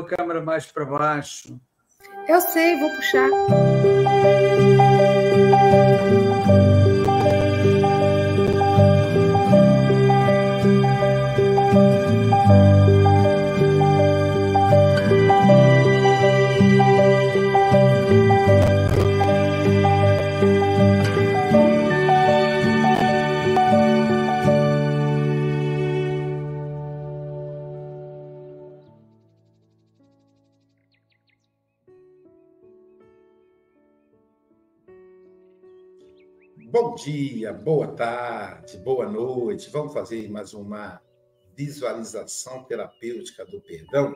a câmera mais para baixo. Eu sei, vou puxar. Bom dia, boa tarde, boa noite. Vamos fazer mais uma visualização terapêutica do perdão.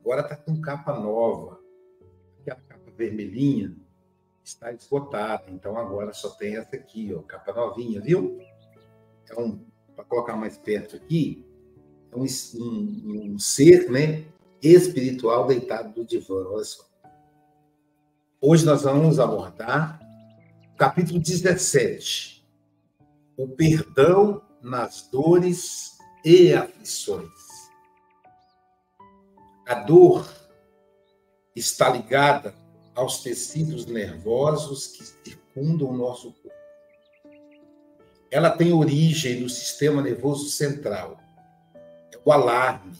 Agora está com capa nova. Aquela capa vermelhinha está esgotada. Então agora só tem essa aqui, ó, capa novinha, viu? Então, para colocar mais perto aqui, é um, um, um ser, né, espiritual deitado no divã. Olha só. Hoje nós vamos abordar capítulo 17. O perdão nas dores e aflições. A dor está ligada aos tecidos nervosos que circundam o nosso corpo. Ela tem origem no sistema nervoso central. É o alarme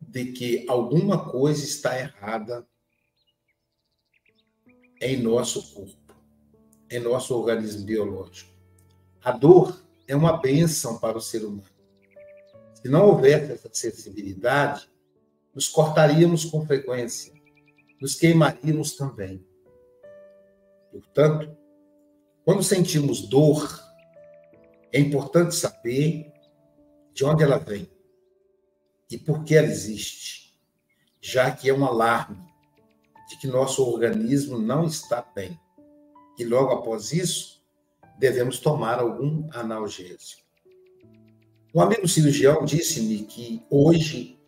de que alguma coisa está errada em nosso corpo, em nosso organismo biológico. A dor é uma bênção para o ser humano. Se não houvesse essa sensibilidade, nos cortaríamos com frequência, nos queimaríamos também. Portanto, quando sentimos dor, é importante saber de onde ela vem e por que ela existe, já que é um alarme de que nosso organismo não está bem. E logo após isso, devemos tomar algum analgésico. Um amigo cirurgião disse-me que hoje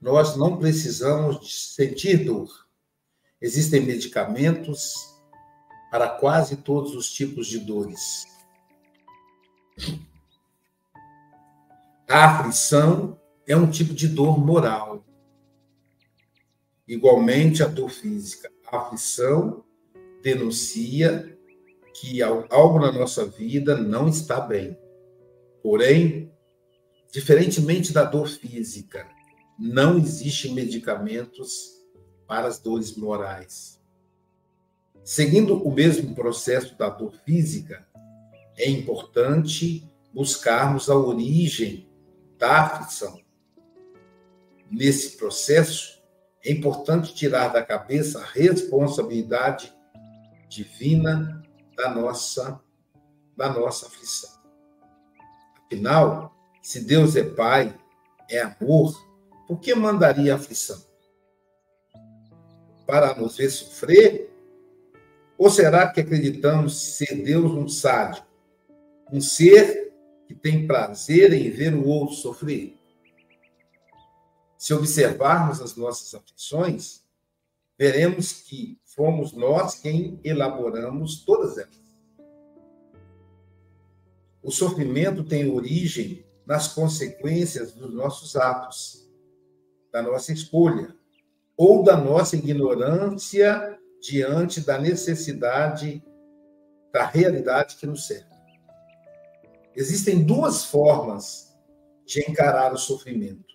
nós não precisamos sentir dor. Existem medicamentos para quase todos os tipos de dores. A aflição é um tipo de dor moral Igualmente, a dor física, a aflição denuncia que algo na nossa vida não está bem. Porém, diferentemente da dor física, não existem medicamentos para as dores morais. Seguindo o mesmo processo da dor física, é importante buscarmos a origem da aflição. Nesse processo, é importante tirar da cabeça a responsabilidade divina da nossa da nossa aflição. Afinal, se Deus é Pai, é amor, por que mandaria aflição? Para nos ver sofrer? Ou será que acreditamos ser Deus um sádio, um ser que tem prazer em ver o outro sofrer? Se observarmos as nossas aflições, veremos que fomos nós quem elaboramos todas elas. O sofrimento tem origem nas consequências dos nossos atos, da nossa escolha, ou da nossa ignorância diante da necessidade da realidade que nos serve. Existem duas formas de encarar o sofrimento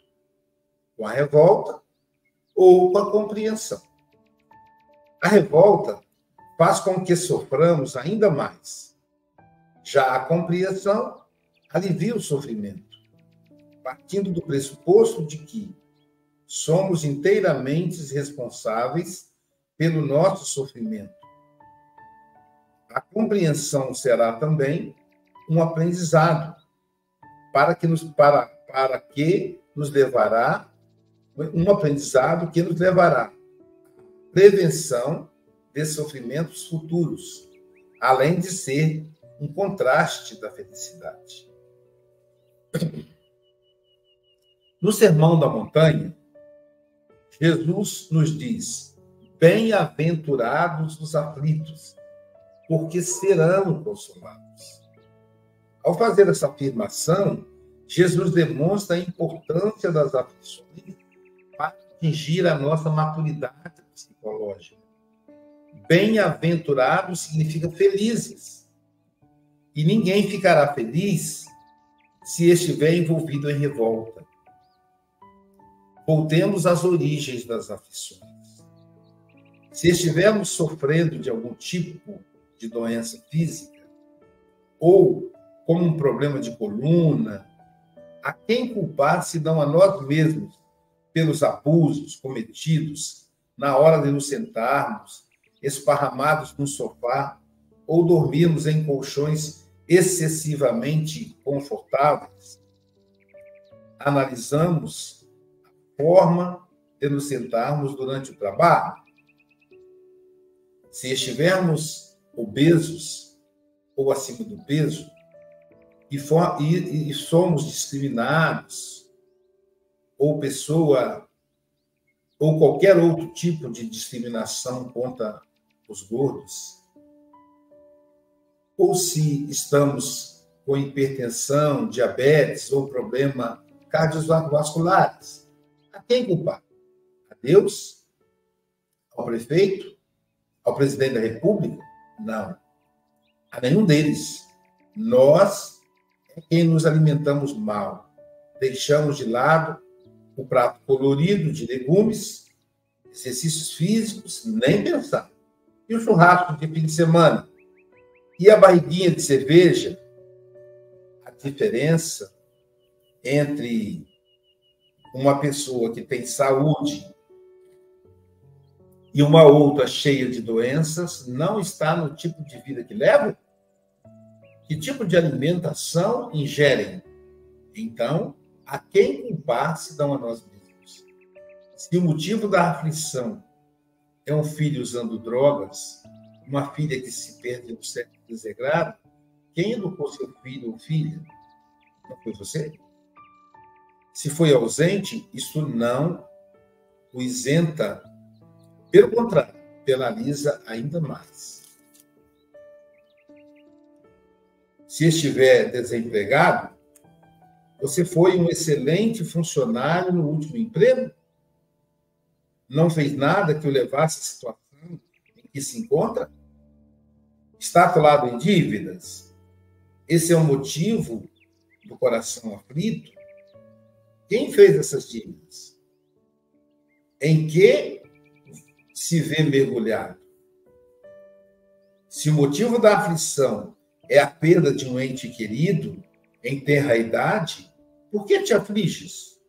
com a revolta ou com a compreensão. A revolta faz com que soframos ainda mais. Já a compreensão alivia o sofrimento, partindo do pressuposto de que somos inteiramente responsáveis pelo nosso sofrimento. A compreensão será também um aprendizado para que nos para, para que nos levará um aprendizado que nos levará à prevenção de sofrimentos futuros, além de ser um contraste da felicidade. No Sermão da Montanha, Jesus nos diz: Bem-aventurados os aflitos, porque serão consolados. Ao fazer essa afirmação, Jesus demonstra a importância das aflições atingir a nossa maturidade psicológica. Bem-aventurados significa felizes. E ninguém ficará feliz se estiver envolvido em revolta. Voltemos às origens das aflições. Se estivermos sofrendo de algum tipo de doença física, ou como um problema de coluna, a quem culpar se não a nós mesmos pelos abusos cometidos na hora de nos sentarmos, esparramados no sofá, ou dormirmos em colchões excessivamente confortáveis? Analisamos a forma de nos sentarmos durante o trabalho? Se estivermos obesos ou acima do peso e, for, e, e somos discriminados, ou pessoa ou qualquer outro tipo de discriminação contra os gordos, ou se estamos com hipertensão, diabetes ou problema cardiovasculares, a quem culpar? A Deus? Ao prefeito? ao presidente da República? Não. A nenhum deles. Nós é quem nos alimentamos mal. Deixamos de lado o prato colorido de legumes, exercícios físicos, nem pensar. E o churrasco de fim de semana? E a barriguinha de cerveja? A diferença entre uma pessoa que tem saúde e uma outra cheia de doenças não está no tipo de vida que levam? Que tipo de alimentação ingerem? Então, a quem culpar se dão a nós mesmos? Se o motivo da aflição é um filho usando drogas, uma filha que se perde no sexo desregrado, quem educou seu filho ou filha? Não foi você? Se foi ausente, isso não o isenta pelo contrário, penaliza ainda mais. Se estiver desempregado, você foi um excelente funcionário no último emprego? Não fez nada que o levasse à situação em que se encontra? Está atolado em dívidas? Esse é o motivo do coração aflito? Quem fez essas dívidas? Em que se vê mergulhado. Se o motivo da aflição é a perda de um ente querido em terra idade, por que te afliges?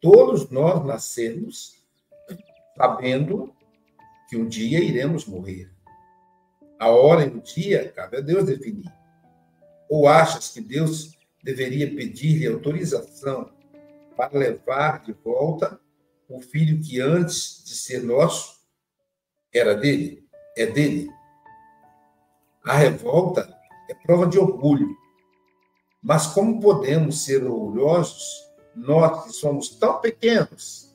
Todos nós nascemos sabendo que um dia iremos morrer. A hora e o dia cabe a Deus definir. Ou achas que Deus deveria pedir-lhe autorização para levar de volta o filho que antes de ser nosso era dele, é dele. A revolta é prova de orgulho. Mas como podemos ser orgulhosos, nós que somos tão pequenos?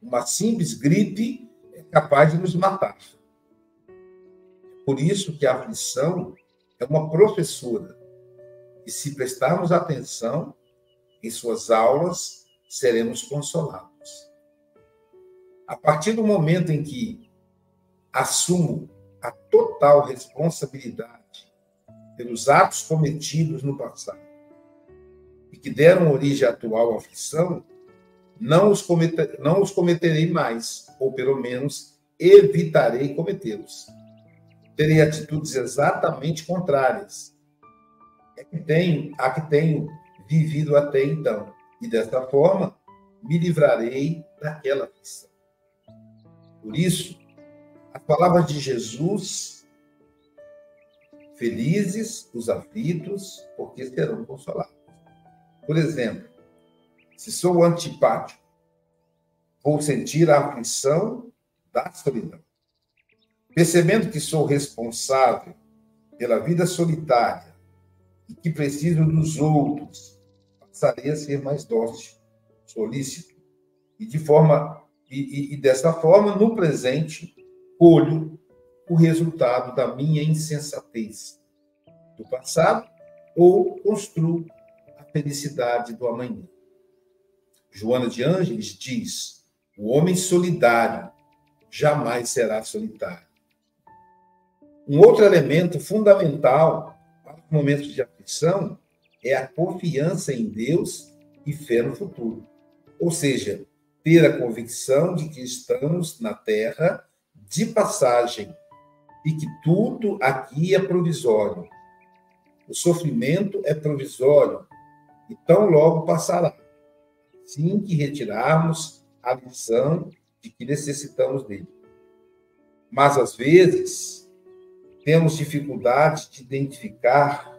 Uma simples gripe é capaz de nos matar. Por isso que a aflição é uma professora. E se prestarmos atenção em suas aulas, seremos consolados. A partir do momento em que assumo a total responsabilidade pelos atos cometidos no passado e que deram origem à atual aflição, não os, cometer, não os cometerei mais, ou pelo menos evitarei cometê-los. Terei atitudes exatamente contrárias é que tenho, a que tenho vivido até então, e desta forma me livrarei daquela aflição. Por isso, as palavras de Jesus, felizes os aflitos, porque serão consolados. Por exemplo, se sou antipático, vou sentir a aflição da solidão. Percebendo que sou responsável pela vida solitária e que preciso dos outros, passarei a ser mais dócil, solícito e de forma e, e, e dessa forma no presente colho o resultado da minha insensatez do passado ou construo a felicidade do amanhã. Joana de Ângeles diz: O homem solidário jamais será solitário. Um outro elemento fundamental para os momentos de aflição é a confiança em Deus e fé no futuro. Ou seja, ter a convicção de que estamos na terra de passagem e que tudo aqui é provisório. O sofrimento é provisório e tão logo passará, assim que retirarmos a lição de que necessitamos dele. Mas, às vezes, temos dificuldade de identificar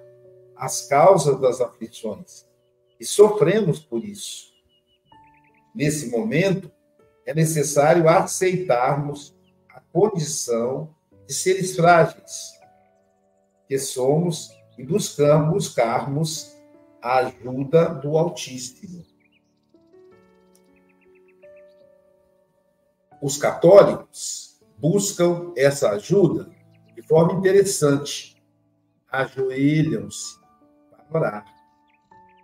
as causas das aflições e sofremos por isso. Nesse momento, é necessário aceitarmos a condição de seres frágeis que somos e buscamos buscarmos a ajuda do Altíssimo. Os católicos buscam essa ajuda de forma interessante. Ajoelham-se para orar.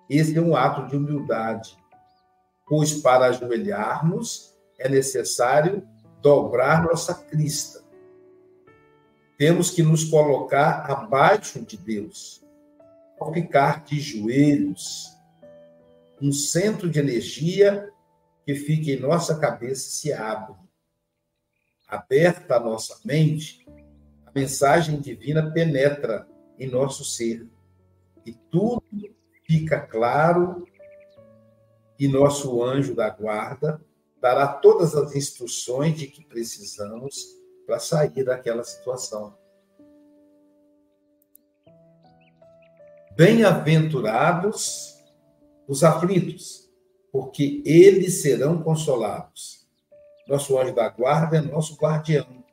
Esse é um ato de humildade, pois para ajoelharmos é necessário dobrar nossa crista temos que nos colocar abaixo de Deus. Ficar de joelhos, um centro de energia que fica em nossa cabeça se abre. Aberta a nossa mente, a mensagem divina penetra em nosso ser. E tudo fica claro e nosso anjo da guarda dará todas as instruções de que precisamos para sair daquela situação. Bem-aventurados os aflitos, porque eles serão consolados. Nosso anjo da guarda é nosso guardião,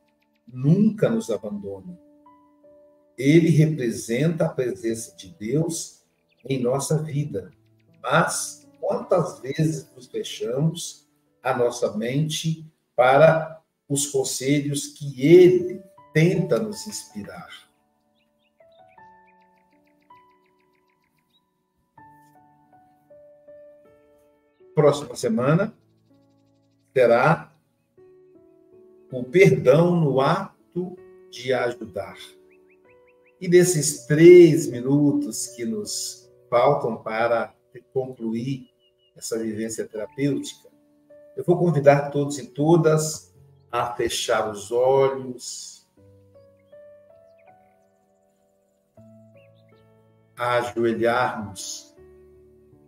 nunca nos abandona. Ele representa a presença de Deus em nossa vida. Mas quantas vezes nos fechamos a nossa mente para os conselhos que ele tenta nos inspirar. Próxima semana será o perdão no ato de ajudar. E desses três minutos que nos faltam para concluir essa vivência terapêutica, eu vou convidar todos e todas a fechar os olhos, a ajoelharmos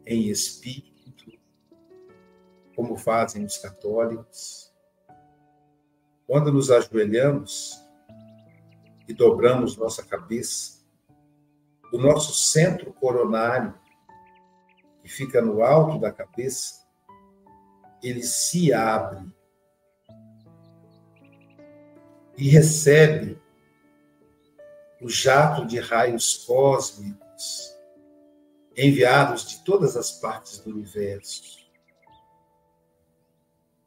em espírito, como fazem os católicos. Quando nos ajoelhamos e dobramos nossa cabeça, o nosso centro coronário, que fica no alto da cabeça, ele se abre e recebe o jato de raios cósmicos enviados de todas as partes do universo.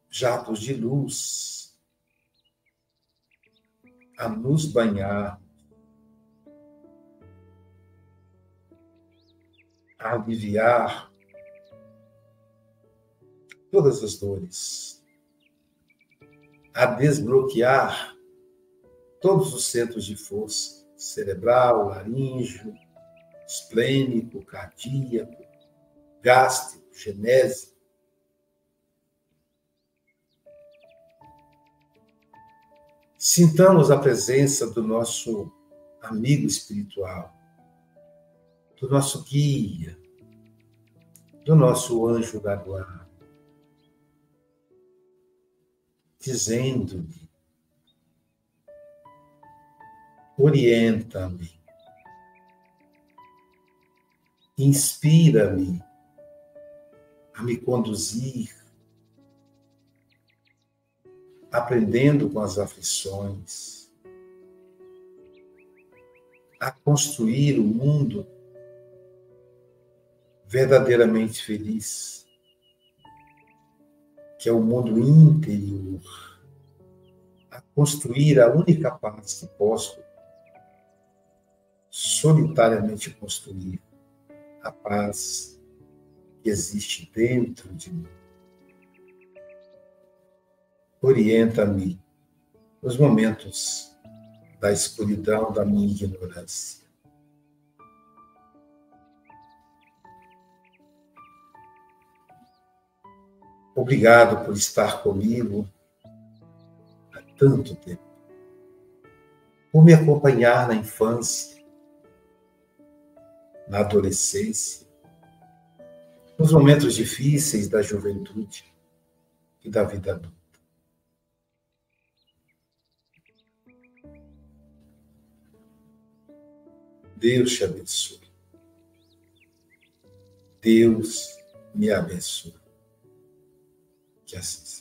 Jatos de luz a nos banhar, a aliviar todas as dores, a desbloquear todos os centros de força, cerebral, laríngeo, esplênico, cardíaco, gástrico, genésico. Sintamos a presença do nosso amigo espiritual, do nosso guia, do nosso anjo da guarda, dizendo-lhe orienta-me, inspira-me a me conduzir, aprendendo com as aflições, a construir o um mundo verdadeiramente feliz, que é o mundo interior, a construir a única paz que posso solitariamente construir a paz que existe dentro de mim. orienta-me nos momentos da escuridão da minha ignorância. Obrigado por estar comigo há tanto tempo, por me acompanhar na infância, na adolescência, nos momentos difíceis da juventude e da vida adulta. Deus te abençoe. Deus me abençoe. Que assim seja.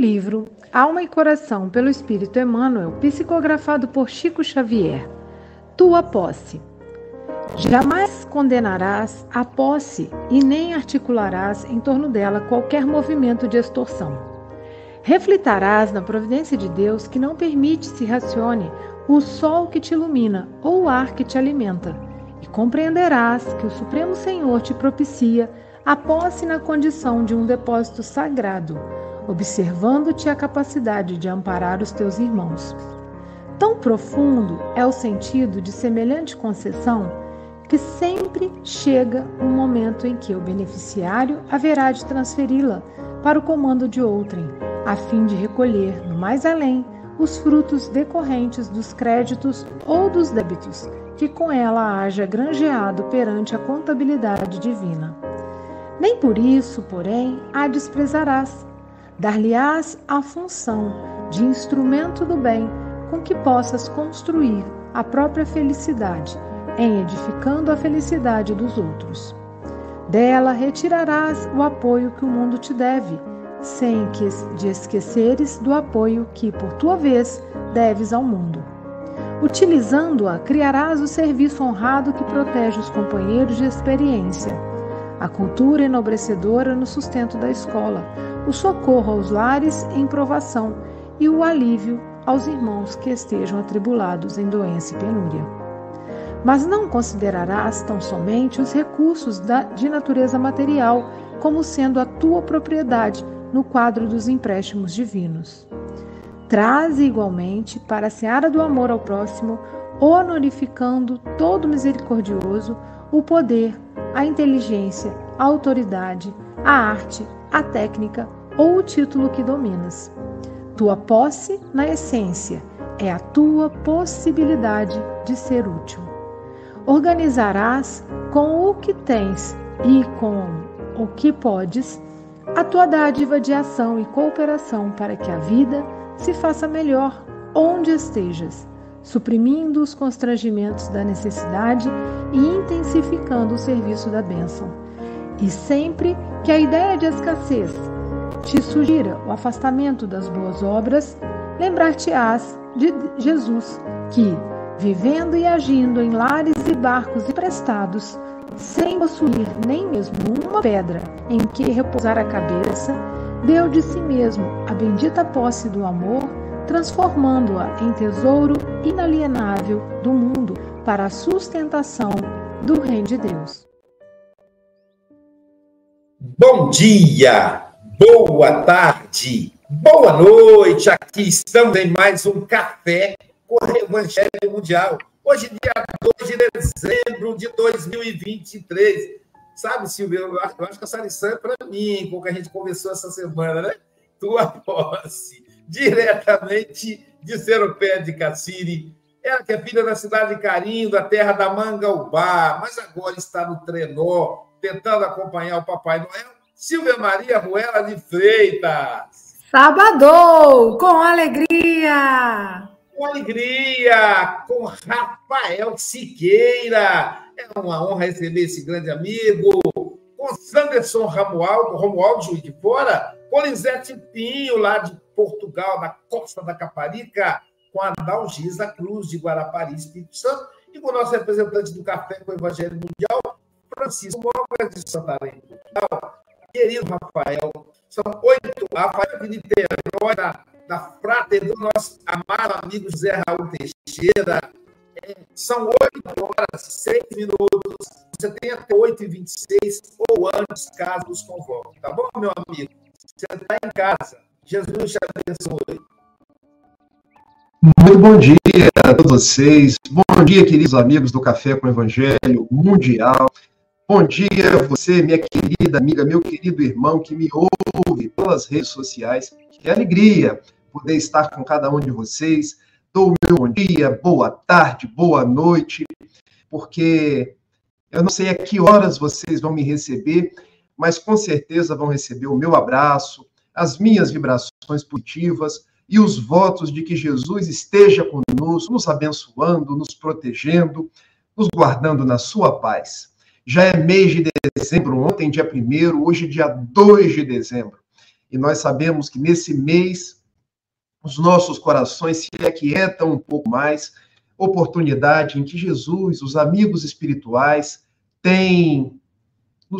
Livro Alma e Coração pelo Espírito Emmanuel, psicografado por Chico Xavier. Tua posse. Jamais condenarás a posse e nem articularás em torno dela qualquer movimento de extorsão. Refletarás na providência de Deus que não permite se racione o sol que te ilumina ou o ar que te alimenta, e compreenderás que o Supremo Senhor te propicia a posse na condição de um depósito sagrado, observando-te a capacidade de amparar os teus irmãos. Tão profundo é o sentido de semelhante concessão que sempre chega um momento em que o beneficiário haverá de transferi-la para o comando de outrem, a fim de recolher, no mais além, os frutos decorrentes dos créditos ou dos débitos que com ela haja granjeado perante a contabilidade divina. Nem por isso, porém, a desprezarás. Dar-lhe-ás a função de instrumento do bem com que possas construir a própria felicidade em edificando a felicidade dos outros. Dela retirarás o apoio que o mundo te deve, sem que de esqueceres do apoio que, por tua vez, deves ao mundo. Utilizando-a, criarás o serviço honrado que protege os companheiros de experiência, a cultura enobrecedora no sustento da escola, o socorro aos lares em provação e o alívio aos irmãos que estejam atribulados em doença e penúria mas não considerarás tão somente os recursos de natureza material como sendo a tua propriedade no quadro dos empréstimos divinos. Traze igualmente para a seara do amor ao próximo, honorificando todo misericordioso, o poder, a inteligência, a autoridade, a arte, a técnica ou o título que dominas. Tua posse, na essência, é a tua possibilidade de ser útil organizarás com o que tens e com o que podes a tua dádiva de ação e cooperação para que a vida se faça melhor onde estejas, suprimindo os constrangimentos da necessidade e intensificando o serviço da bênção. E sempre que a ideia de escassez te sugira o afastamento das boas obras, lembrar-te-ás de Jesus, que, vivendo e agindo em lares e barcos emprestados, sem possuir nem mesmo uma pedra em que repousar a cabeça, deu de si mesmo a bendita posse do amor, transformando-a em tesouro inalienável do mundo para a sustentação do Reino de Deus. Bom dia, boa tarde, boa noite. Aqui estamos em mais um café com o Evangelho Mundial. Hoje, dia 2 de dezembro de 2023. Sabe, Silvio, eu acho que essa lição é para mim, com que a gente conversou essa semana, né? Tua posse, diretamente de Seropé de Cassiri. Ela que é filha da cidade de Carinho, da terra da Mangaubá, mas agora está no trenó, tentando acompanhar o Papai Noel. Silvia Maria Ruela de Freitas. Sábado, com alegria! Com alegria, com Rafael Siqueira. É uma honra receber esse grande amigo. Com Sanderson Romualdo, Romualdo Juiz de Fora. Com Lisete Pinho, lá de Portugal, na costa da Caparica. Com a Dalgisa Cruz, de Guarapari, Espírito Santo. E com o nosso representante do Café com o Evangelho Mundial, Francisco Mogas de Santarém. Querido Rafael, são oito, Rafael de da, da Frater do nosso amado amigo José Raul Teixeira. São oito horas, seis minutos. Você tem até oito e vinte e seis ou antes, caso nos convoque. Tá bom, meu amigo? Você está em casa. Jesus te abençoe. Muito bom dia a todos vocês. Bom dia, queridos amigos do Café com o Evangelho Mundial. Bom dia, você, minha querida amiga, meu querido irmão que me ouve pelas redes sociais. Que alegria poder estar com cada um de vocês. Dou meu bom dia, boa tarde, boa noite, porque eu não sei a que horas vocês vão me receber, mas com certeza vão receber o meu abraço, as minhas vibrações positivas e os votos de que Jesus esteja conosco, nos abençoando, nos protegendo, nos guardando na sua paz. Já é mês de dezembro, ontem, dia 1, hoje, dia 2 de dezembro. E nós sabemos que nesse mês os nossos corações se aquietam um pouco mais, oportunidade em que Jesus, os amigos espirituais, têm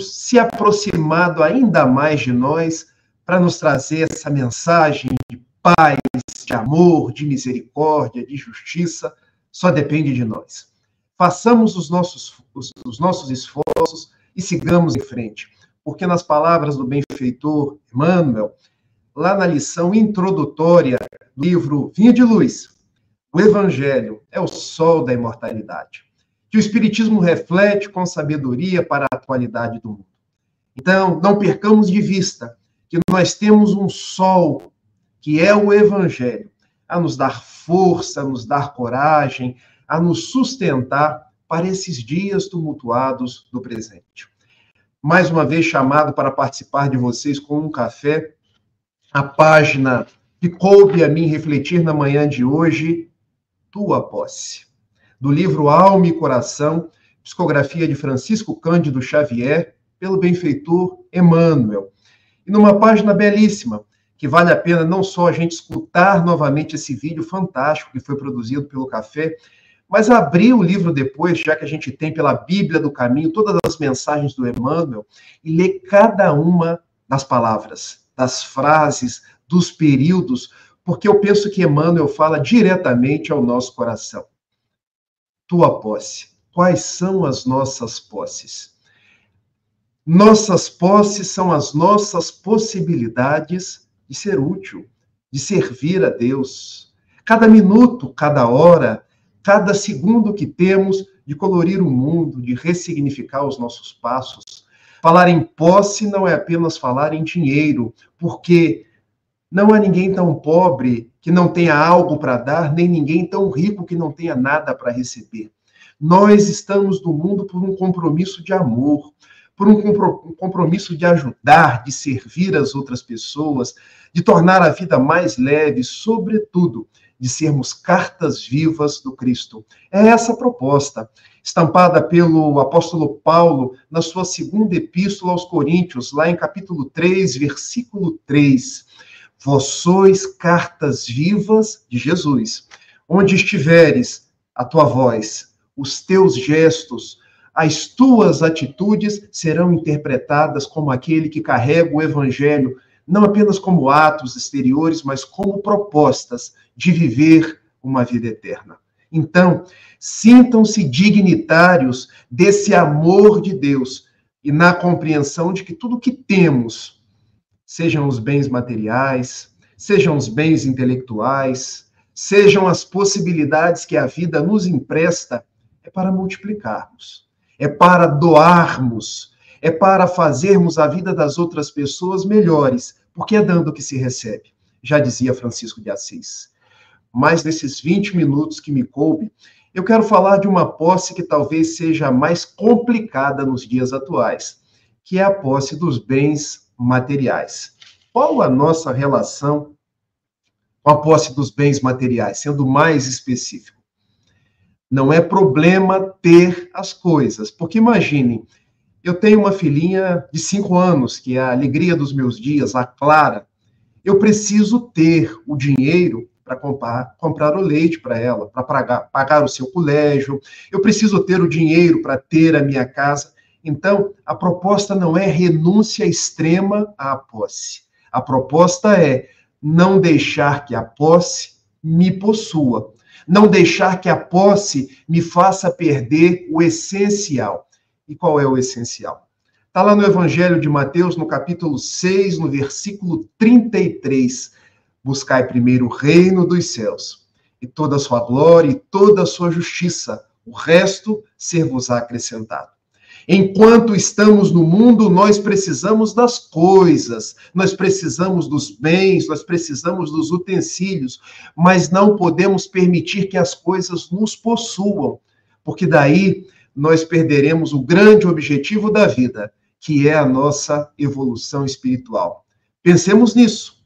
se aproximado ainda mais de nós para nos trazer essa mensagem de paz, de amor, de misericórdia, de justiça, só depende de nós façamos os nossos, os, os nossos esforços e sigamos em frente. Porque nas palavras do benfeitor Emmanuel, lá na lição introdutória do livro Vinho de Luz, o Evangelho é o sol da imortalidade, que o Espiritismo reflete com sabedoria para a atualidade do mundo. Então, não percamos de vista que nós temos um sol, que é o Evangelho, a nos dar força, a nos dar coragem, a nos sustentar para esses dias tumultuados do presente. Mais uma vez chamado para participar de vocês com um café, a página que coube a mim refletir na manhã de hoje, Tua Posse, do livro Alma e Coração, psicografia de Francisco Cândido Xavier, pelo benfeitor Emmanuel. E numa página belíssima, que vale a pena não só a gente escutar novamente esse vídeo fantástico que foi produzido pelo Café, mas abrir o livro depois, já que a gente tem pela Bíblia do Caminho todas as mensagens do Emmanuel, e ler cada uma das palavras, das frases, dos períodos, porque eu penso que Emmanuel fala diretamente ao nosso coração. Tua posse. Quais são as nossas posses? Nossas posses são as nossas possibilidades de ser útil, de servir a Deus. Cada minuto, cada hora, cada segundo que temos de colorir o mundo, de ressignificar os nossos passos. Falar em posse não é apenas falar em dinheiro, porque não há ninguém tão pobre que não tenha algo para dar, nem ninguém tão rico que não tenha nada para receber. Nós estamos no mundo por um compromisso de amor, por um compromisso de ajudar, de servir as outras pessoas, de tornar a vida mais leve, sobretudo de sermos cartas vivas do Cristo. É essa a proposta, estampada pelo apóstolo Paulo na sua segunda epístola aos Coríntios, lá em capítulo 3, versículo 3. Vós sois cartas vivas de Jesus. Onde estiveres, a tua voz, os teus gestos, as tuas atitudes serão interpretadas como aquele que carrega o evangelho não apenas como atos exteriores, mas como propostas de viver uma vida eterna. Então, sintam-se dignitários desse amor de Deus e na compreensão de que tudo que temos, sejam os bens materiais, sejam os bens intelectuais, sejam as possibilidades que a vida nos empresta, é para multiplicarmos, é para doarmos, é para fazermos a vida das outras pessoas melhores, porque é dando que se recebe, já dizia Francisco de Assis. Mas nesses 20 minutos que me coube, eu quero falar de uma posse que talvez seja mais complicada nos dias atuais, que é a posse dos bens materiais. Qual a nossa relação com a posse dos bens materiais, sendo mais específico? Não é problema ter as coisas, porque imagine, eu tenho uma filhinha de cinco anos, que é a alegria dos meus dias, a Clara. Eu preciso ter o dinheiro para comprar, comprar o leite para ela, para pagar, pagar o seu colégio. Eu preciso ter o dinheiro para ter a minha casa. Então, a proposta não é renúncia extrema à posse. A proposta é não deixar que a posse me possua, não deixar que a posse me faça perder o essencial. E qual é o essencial? Está lá no Evangelho de Mateus, no capítulo 6, no versículo 33. Buscai primeiro o reino dos céus, e toda a sua glória e toda a sua justiça, o resto ser-vos acrescentado. Enquanto estamos no mundo, nós precisamos das coisas, nós precisamos dos bens, nós precisamos dos utensílios, mas não podemos permitir que as coisas nos possuam, porque daí nós perderemos o grande objetivo da vida, que é a nossa evolução espiritual. Pensemos nisso,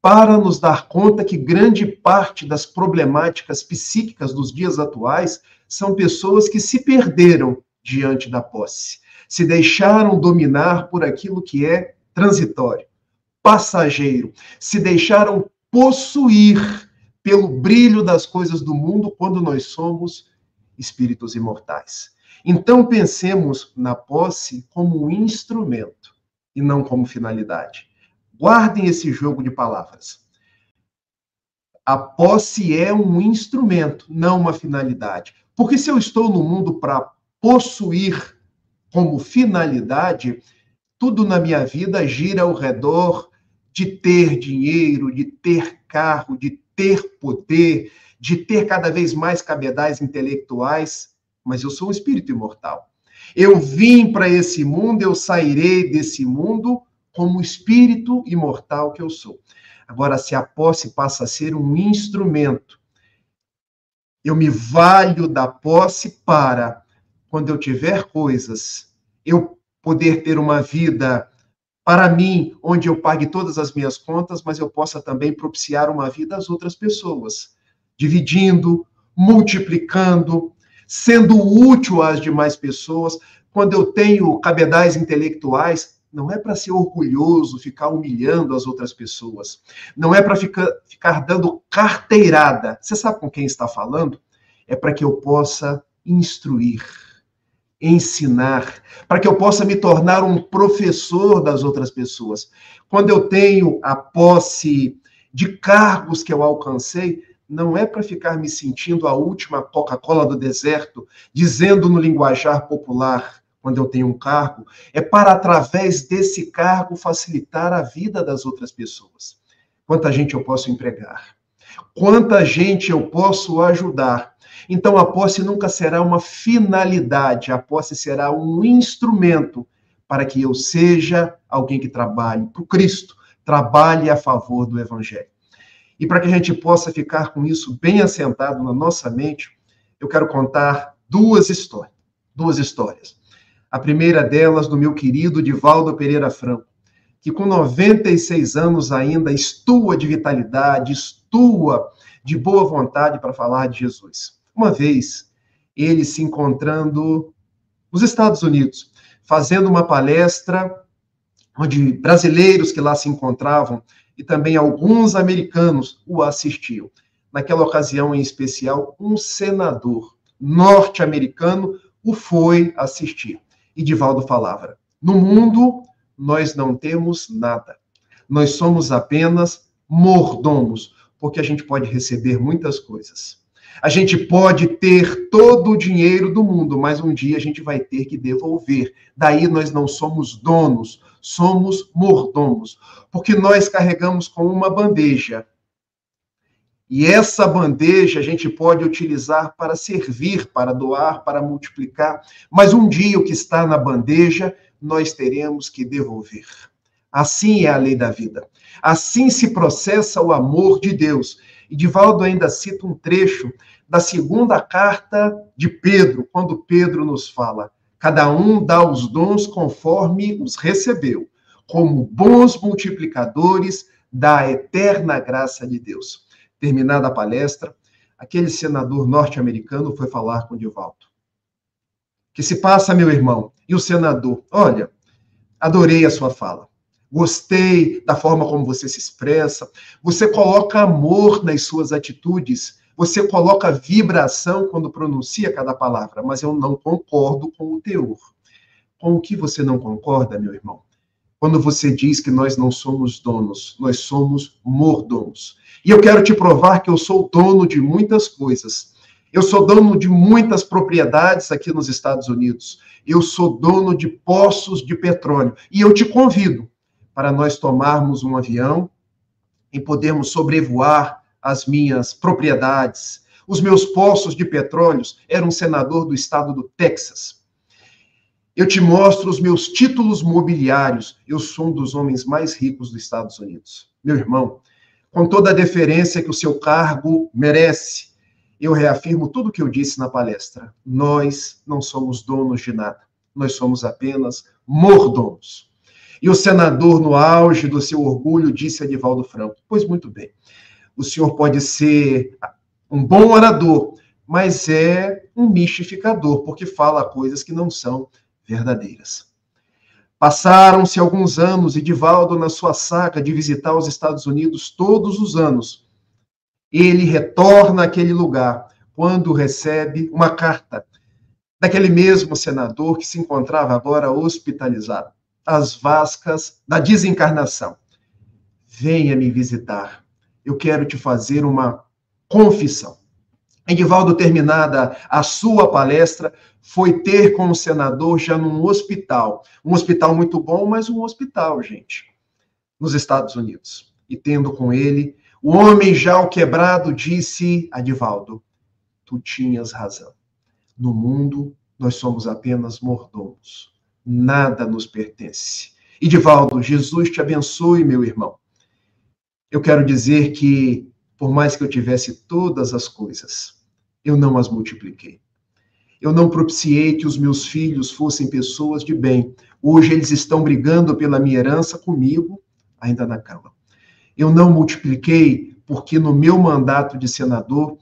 para nos dar conta que grande parte das problemáticas psíquicas dos dias atuais são pessoas que se perderam diante da posse. Se deixaram dominar por aquilo que é transitório, passageiro. Se deixaram possuir pelo brilho das coisas do mundo quando nós somos espíritos imortais. Então pensemos na posse como um instrumento e não como finalidade. Guardem esse jogo de palavras. A posse é um instrumento, não uma finalidade. Porque se eu estou no mundo para possuir como finalidade, tudo na minha vida gira ao redor de ter dinheiro, de ter carro, de ter poder, de ter cada vez mais cabedais intelectuais, mas eu sou um espírito imortal. Eu vim para esse mundo, eu sairei desse mundo como espírito imortal que eu sou. Agora, se a posse passa a ser um instrumento, eu me valho da posse para quando eu tiver coisas, eu poder ter uma vida para mim, onde eu pague todas as minhas contas, mas eu possa também propiciar uma vida às outras pessoas, dividindo, multiplicando, sendo útil às demais pessoas. Quando eu tenho cabedais intelectuais, não é para ser orgulhoso, ficar humilhando as outras pessoas. Não é para ficar, ficar dando carteirada. Você sabe com quem está falando? É para que eu possa instruir ensinar, para que eu possa me tornar um professor das outras pessoas. Quando eu tenho a posse de cargos que eu alcancei, não é para ficar me sentindo a última Coca-Cola do deserto, dizendo no linguajar popular, quando eu tenho um cargo, é para, através desse cargo, facilitar a vida das outras pessoas. Quanta gente eu posso empregar? Quanta gente eu posso ajudar? Então, a posse nunca será uma finalidade, a posse será um instrumento para que eu seja alguém que trabalhe para o Cristo, trabalhe a favor do Evangelho. E para que a gente possa ficar com isso bem assentado na nossa mente, eu quero contar duas histórias. Duas histórias. A primeira delas do meu querido Divaldo Pereira Franco, que com 96 anos ainda estua de vitalidade, estua de boa vontade para falar de Jesus. Uma vez, ele se encontrando nos Estados Unidos, fazendo uma palestra onde brasileiros que lá se encontravam e também alguns americanos o assistiam. Naquela ocasião em especial, um senador norte-americano o foi assistir. E Divaldo falava: No mundo, nós não temos nada. Nós somos apenas mordomos, porque a gente pode receber muitas coisas. A gente pode ter todo o dinheiro do mundo, mas um dia a gente vai ter que devolver. Daí nós não somos donos, somos mordomos, porque nós carregamos com uma bandeja E essa bandeja a gente pode utilizar para servir, para doar, para multiplicar, mas um dia o que está na bandeja nós teremos que devolver. Assim é a lei da vida. Assim se processa o amor de Deus. E Divaldo ainda cita um trecho da segunda carta de Pedro, quando Pedro nos fala: cada um dá os dons conforme os recebeu, como bons multiplicadores da eterna graça de Deus. Terminada a palestra, aquele senador norte-americano foi falar com Divaldo. Que se passa, meu irmão? E o senador, olha, adorei a sua fala. Gostei da forma como você se expressa. Você coloca amor nas suas atitudes. Você coloca vibração quando pronuncia cada palavra, mas eu não concordo com o teor. Com o que você não concorda, meu irmão? Quando você diz que nós não somos donos, nós somos mordomos. E eu quero te provar que eu sou dono de muitas coisas. Eu sou dono de muitas propriedades aqui nos Estados Unidos. Eu sou dono de poços de petróleo. E eu te convido para nós tomarmos um avião e podermos sobrevoar as minhas propriedades. Os meus poços de petróleo. Era um senador do estado do Texas. Eu te mostro os meus títulos mobiliários. Eu sou um dos homens mais ricos dos Estados Unidos. Meu irmão, com toda a deferência que o seu cargo merece, eu reafirmo tudo o que eu disse na palestra. Nós não somos donos de nada. Nós somos apenas mordomos. E o senador, no auge do seu orgulho, disse a Divaldo Franco: Pois muito bem, o senhor pode ser um bom orador, mas é um mistificador, porque fala coisas que não são verdadeiras. Passaram-se alguns anos e Divaldo, na sua saga de visitar os Estados Unidos todos os anos, ele retorna àquele lugar quando recebe uma carta daquele mesmo senador que se encontrava agora hospitalizado, as vascas da desencarnação. Venha me visitar. Eu quero te fazer uma confissão. Edivaldo, terminada a sua palestra, foi ter com o senador já num hospital. Um hospital muito bom, mas um hospital, gente, nos Estados Unidos. E tendo com ele o homem já o quebrado disse a Divaldo: Tu tinhas razão. No mundo, nós somos apenas mordomos. Nada nos pertence. E Divaldo, Jesus te abençoe, meu irmão. Eu quero dizer que, por mais que eu tivesse todas as coisas, eu não as multipliquei. Eu não propiciei que os meus filhos fossem pessoas de bem. Hoje eles estão brigando pela minha herança comigo, ainda na cama eu não multipliquei porque no meu mandato de senador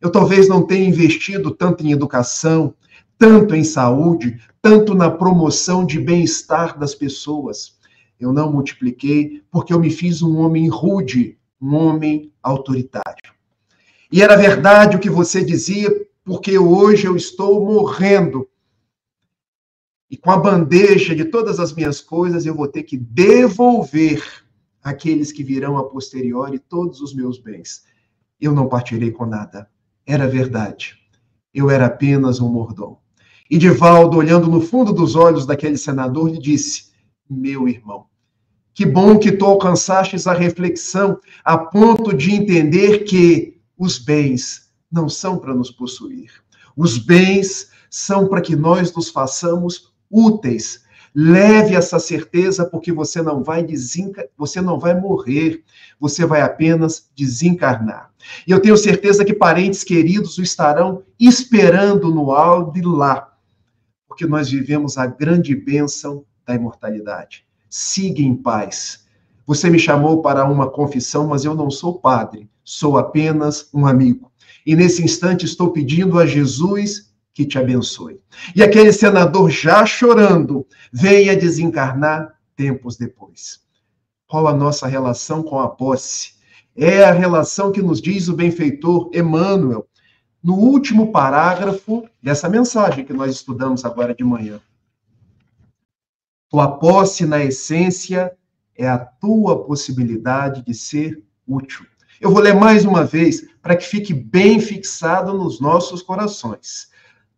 eu talvez não tenha investido tanto em educação, tanto em saúde, tanto na promoção de bem-estar das pessoas. Eu não multipliquei porque eu me fiz um homem rude, um homem autoritário. E era verdade o que você dizia, porque hoje eu estou morrendo. E com a bandeja de todas as minhas coisas, eu vou ter que devolver aqueles que virão a posteriori todos os meus bens. Eu não partirei com nada. Era verdade. Eu era apenas um mordomo. E Divaldo, olhando no fundo dos olhos daquele senador, lhe disse: Meu irmão, que bom que tu alcançastes a reflexão a ponto de entender que os bens não são para nos possuir. Os bens são para que nós nos façamos úteis Leve essa certeza porque você não vai desenca... você não vai morrer, você vai apenas desencarnar. E eu tenho certeza que parentes queridos o estarão esperando no alto lá, porque nós vivemos a grande bênção da imortalidade. Siga em paz. Você me chamou para uma confissão, mas eu não sou padre, sou apenas um amigo. E nesse instante estou pedindo a Jesus que te abençoe. E aquele senador já chorando, venha desencarnar tempos depois. Qual a nossa relação com a posse? É a relação que nos diz o benfeitor Emmanuel, no último parágrafo dessa mensagem que nós estudamos agora de manhã. Tua posse, na essência, é a tua possibilidade de ser útil. Eu vou ler mais uma vez para que fique bem fixado nos nossos corações.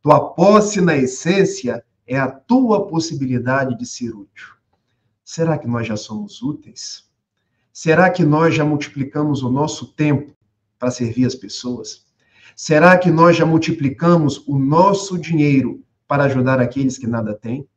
Tua posse, na essência, é a tua possibilidade de ser útil. Será que nós já somos úteis? Será que nós já multiplicamos o nosso tempo para servir as pessoas? Será que nós já multiplicamos o nosso dinheiro para ajudar aqueles que nada têm?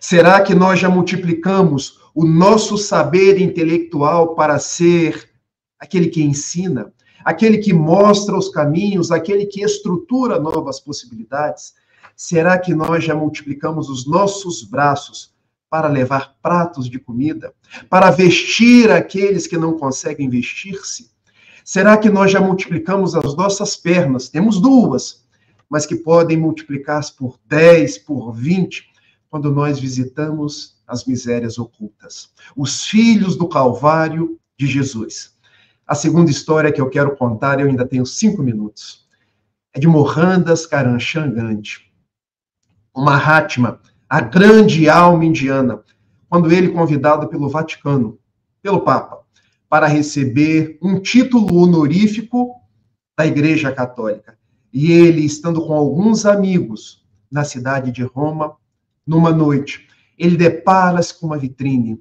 Será que nós já multiplicamos o nosso saber intelectual para ser aquele que ensina, aquele que mostra os caminhos, aquele que estrutura novas possibilidades? Será que nós já multiplicamos os nossos braços para levar pratos de comida, para vestir aqueles que não conseguem vestir-se? Será que nós já multiplicamos as nossas pernas? Temos duas, mas que podem multiplicar-se por 10, por 20, quando nós visitamos as misérias ocultas. Os filhos do Calvário de Jesus. A segunda história que eu quero contar, eu ainda tenho cinco minutos, é de Mohandas Karamchand Gandhi o Mahatma, a grande alma indiana, quando ele convidado pelo Vaticano, pelo Papa, para receber um título honorífico da Igreja Católica. E ele, estando com alguns amigos na cidade de Roma, numa noite, ele depara-se com uma vitrine.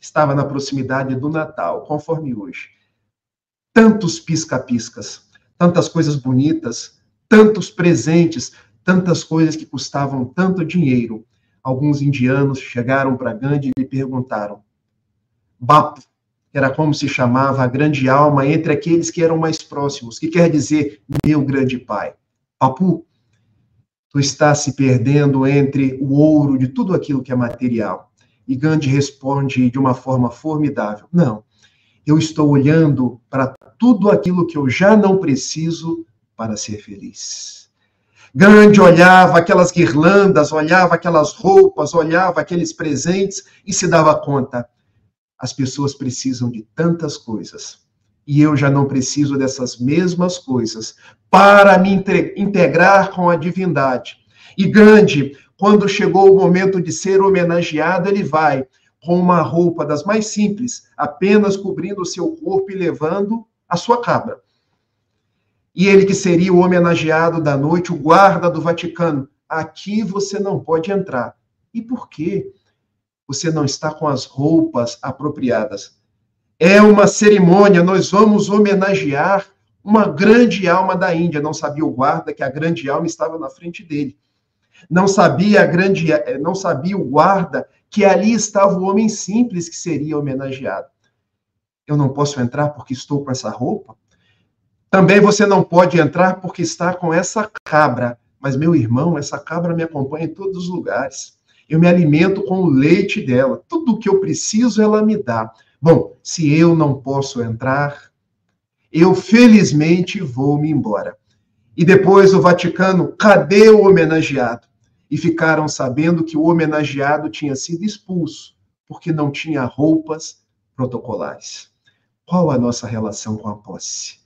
Estava na proximidade do Natal, conforme hoje. Tantos pisca-piscas, tantas coisas bonitas, tantos presentes, tantas coisas que custavam tanto dinheiro. Alguns indianos chegaram para Gandhi e lhe perguntaram: Bapu, era como se chamava a grande alma entre aqueles que eram mais próximos, que quer dizer meu grande pai. Bapu, tu estás se perdendo entre o ouro de tudo aquilo que é material. E Gandhi responde de uma forma formidável: Não, eu estou olhando para tudo aquilo que eu já não preciso para ser feliz. Gandhi olhava aquelas guirlandas, olhava aquelas roupas, olhava aqueles presentes e se dava conta: as pessoas precisam de tantas coisas. E eu já não preciso dessas mesmas coisas para me integrar com a divindade. E Gandhi, quando chegou o momento de ser homenageado, ele vai com uma roupa das mais simples, apenas cobrindo o seu corpo e levando a sua cabra e ele que seria o homenageado da noite, o guarda do Vaticano. Aqui você não pode entrar. E por quê? Você não está com as roupas apropriadas. É uma cerimônia, nós vamos homenagear uma grande alma da Índia. Não sabia o guarda que a grande alma estava na frente dele. Não sabia a grande, não sabia o guarda que ali estava o homem simples que seria homenageado. Eu não posso entrar porque estou com essa roupa? Também você não pode entrar porque está com essa cabra. Mas, meu irmão, essa cabra me acompanha em todos os lugares. Eu me alimento com o leite dela. Tudo o que eu preciso, ela me dá. Bom, se eu não posso entrar, eu felizmente vou me embora. E depois o Vaticano, cadê o homenageado? E ficaram sabendo que o homenageado tinha sido expulso, porque não tinha roupas protocolares. Qual a nossa relação com a posse?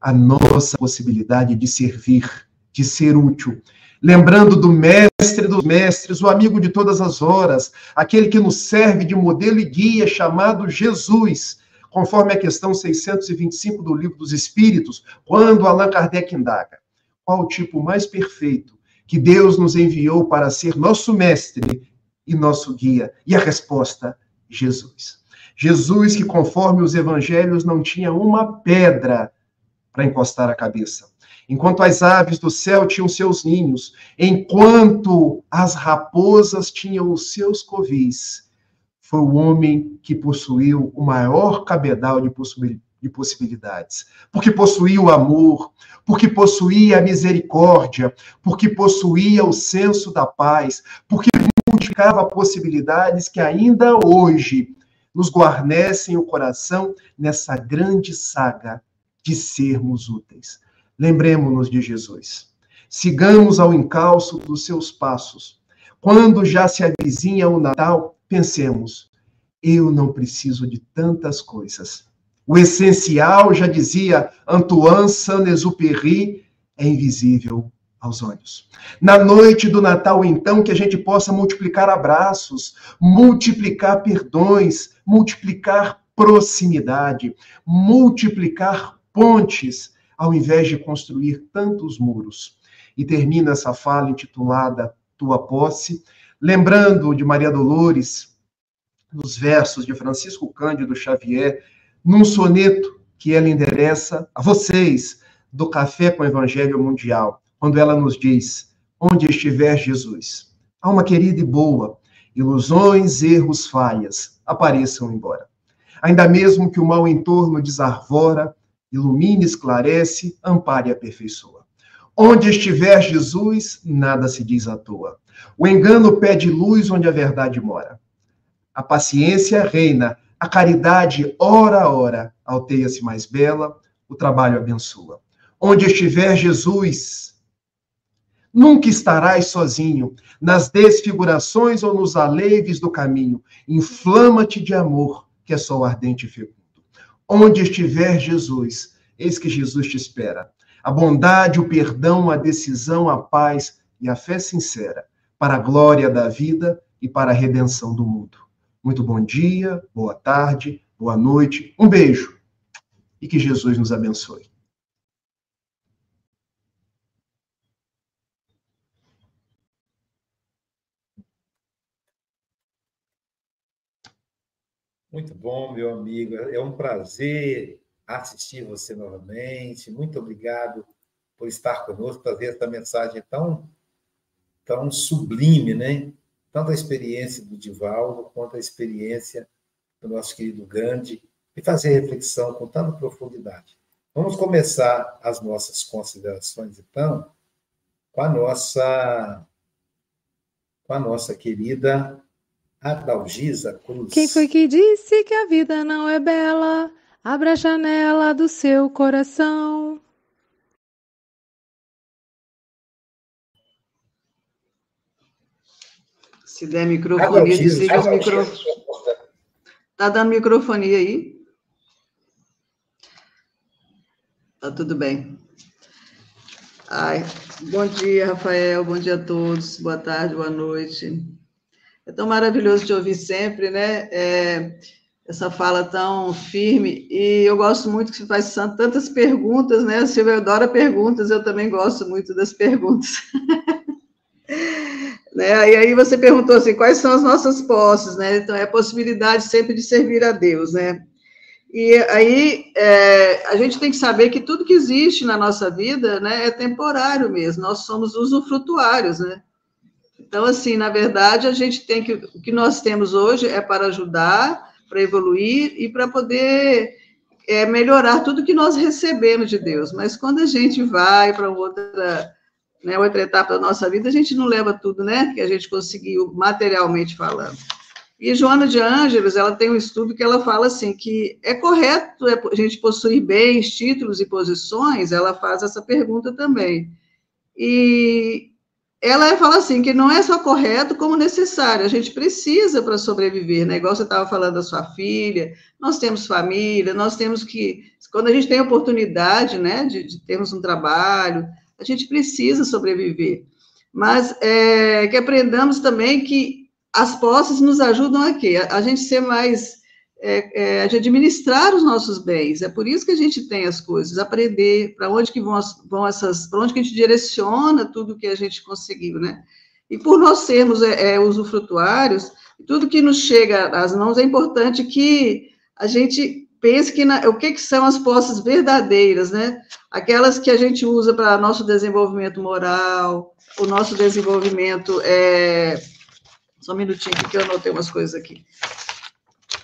a nossa possibilidade de servir, de ser útil. Lembrando do mestre dos mestres, o amigo de todas as horas, aquele que nos serve de modelo e guia, chamado Jesus, conforme a questão 625 do Livro dos Espíritos, quando Allan Kardec indaga: qual o tipo mais perfeito que Deus nos enviou para ser nosso mestre e nosso guia? E a resposta: Jesus. Jesus, que conforme os evangelhos não tinha uma pedra para encostar a cabeça. Enquanto as aves do céu tinham seus ninhos, enquanto as raposas tinham os seus covis, foi o homem que possuiu o maior cabedal de, de possibilidades. Porque possuía o amor, porque possuía a misericórdia, porque possuía o senso da paz, porque multiplicava possibilidades que ainda hoje nos guarnecem o coração nessa grande saga de sermos úteis. Lembremos-nos de Jesus. Sigamos ao encalço dos seus passos. Quando já se avizinha o Natal, pensemos: eu não preciso de tantas coisas. O essencial, já dizia Antoine Saint-Exupéry, é invisível aos olhos. Na noite do Natal, então, que a gente possa multiplicar abraços, multiplicar perdões, multiplicar proximidade, multiplicar pontes, ao invés de construir tantos muros. E termina essa fala intitulada Tua Posse, lembrando de Maria Dolores, nos versos de Francisco Cândido Xavier, num soneto que ela endereça a vocês do Café com o Evangelho Mundial, quando ela nos diz: Onde estiver Jesus, alma querida e boa, ilusões, erros, falhas, apareçam embora. Ainda mesmo que o mal em torno desarvora, ilumine, esclarece, ampare e aperfeiçoa. Onde estiver Jesus, nada se diz à toa. O engano pede luz onde a verdade mora. A paciência reina, a caridade, ora a hora, alteia-se mais bela, o trabalho abençoa. Onde estiver Jesus, nunca estarás sozinho, nas desfigurações ou nos aleives do caminho. Inflama-te de amor, que é só ardente e fecundo. Onde estiver Jesus, eis que Jesus te espera. A bondade, o perdão, a decisão, a paz e a fé sincera, para a glória da vida e para a redenção do mundo. Muito bom dia, boa tarde, boa noite, um beijo e que Jesus nos abençoe. Muito bom, meu amigo. É um prazer assistir você novamente. Muito obrigado por estar conosco, trazer essa mensagem tão, tão sublime, né? Tanto a experiência do Divaldo quanto a experiência do nosso querido Gandhi, e fazer reflexão com tanta profundidade. Vamos começar as nossas considerações, então, com a nossa, com a nossa querida Adalgisa Cruz. Quem foi que disse que a vida não é bela? Abra a janela do seu coração. Se der microfonia, desliga o microfone. Tá dando microfonia aí? Tá tudo bem. Ai, bom dia, Rafael. Bom dia a todos. Boa tarde, boa noite. É tão maravilhoso te ouvir sempre, né? É, essa fala tão firme. E eu gosto muito que você faz tantas perguntas, né? A Silvia adora perguntas, eu também gosto muito das perguntas. né? E aí você perguntou assim, quais são as nossas posses, né? Então, é a possibilidade sempre de servir a Deus, né? E aí é, a gente tem que saber que tudo que existe na nossa vida né, é temporário mesmo, nós somos usufrutuários, né? Então, assim, na verdade, a gente tem que. O que nós temos hoje é para ajudar, para evoluir e para poder é, melhorar tudo que nós recebemos de Deus. Mas quando a gente vai para outra, né, outra etapa da nossa vida, a gente não leva tudo, né? Que a gente conseguiu materialmente falando. E Joana de Ângeles, ela tem um estudo que ela fala assim, que é correto a gente possuir bens, títulos e posições, ela faz essa pergunta também. E ela fala assim, que não é só correto, como necessário, a gente precisa para sobreviver, né? Igual você estava falando da sua filha, nós temos família, nós temos que, quando a gente tem oportunidade, né, de, de termos um trabalho, a gente precisa sobreviver. Mas é, que aprendamos também que as posses nos ajudam a quê? A, a gente ser mais, é, é, de administrar os nossos bens. É por isso que a gente tem as coisas, aprender para onde que vão, as, vão essas, para onde que a gente direciona tudo que a gente conseguiu, né? E por nós sermos é, é, usufrutuários, tudo que nos chega às mãos é importante que a gente pense que na, o que, que são as posses verdadeiras, né? Aquelas que a gente usa para nosso desenvolvimento moral, o nosso desenvolvimento é, só um minutinho que eu anotei umas coisas aqui.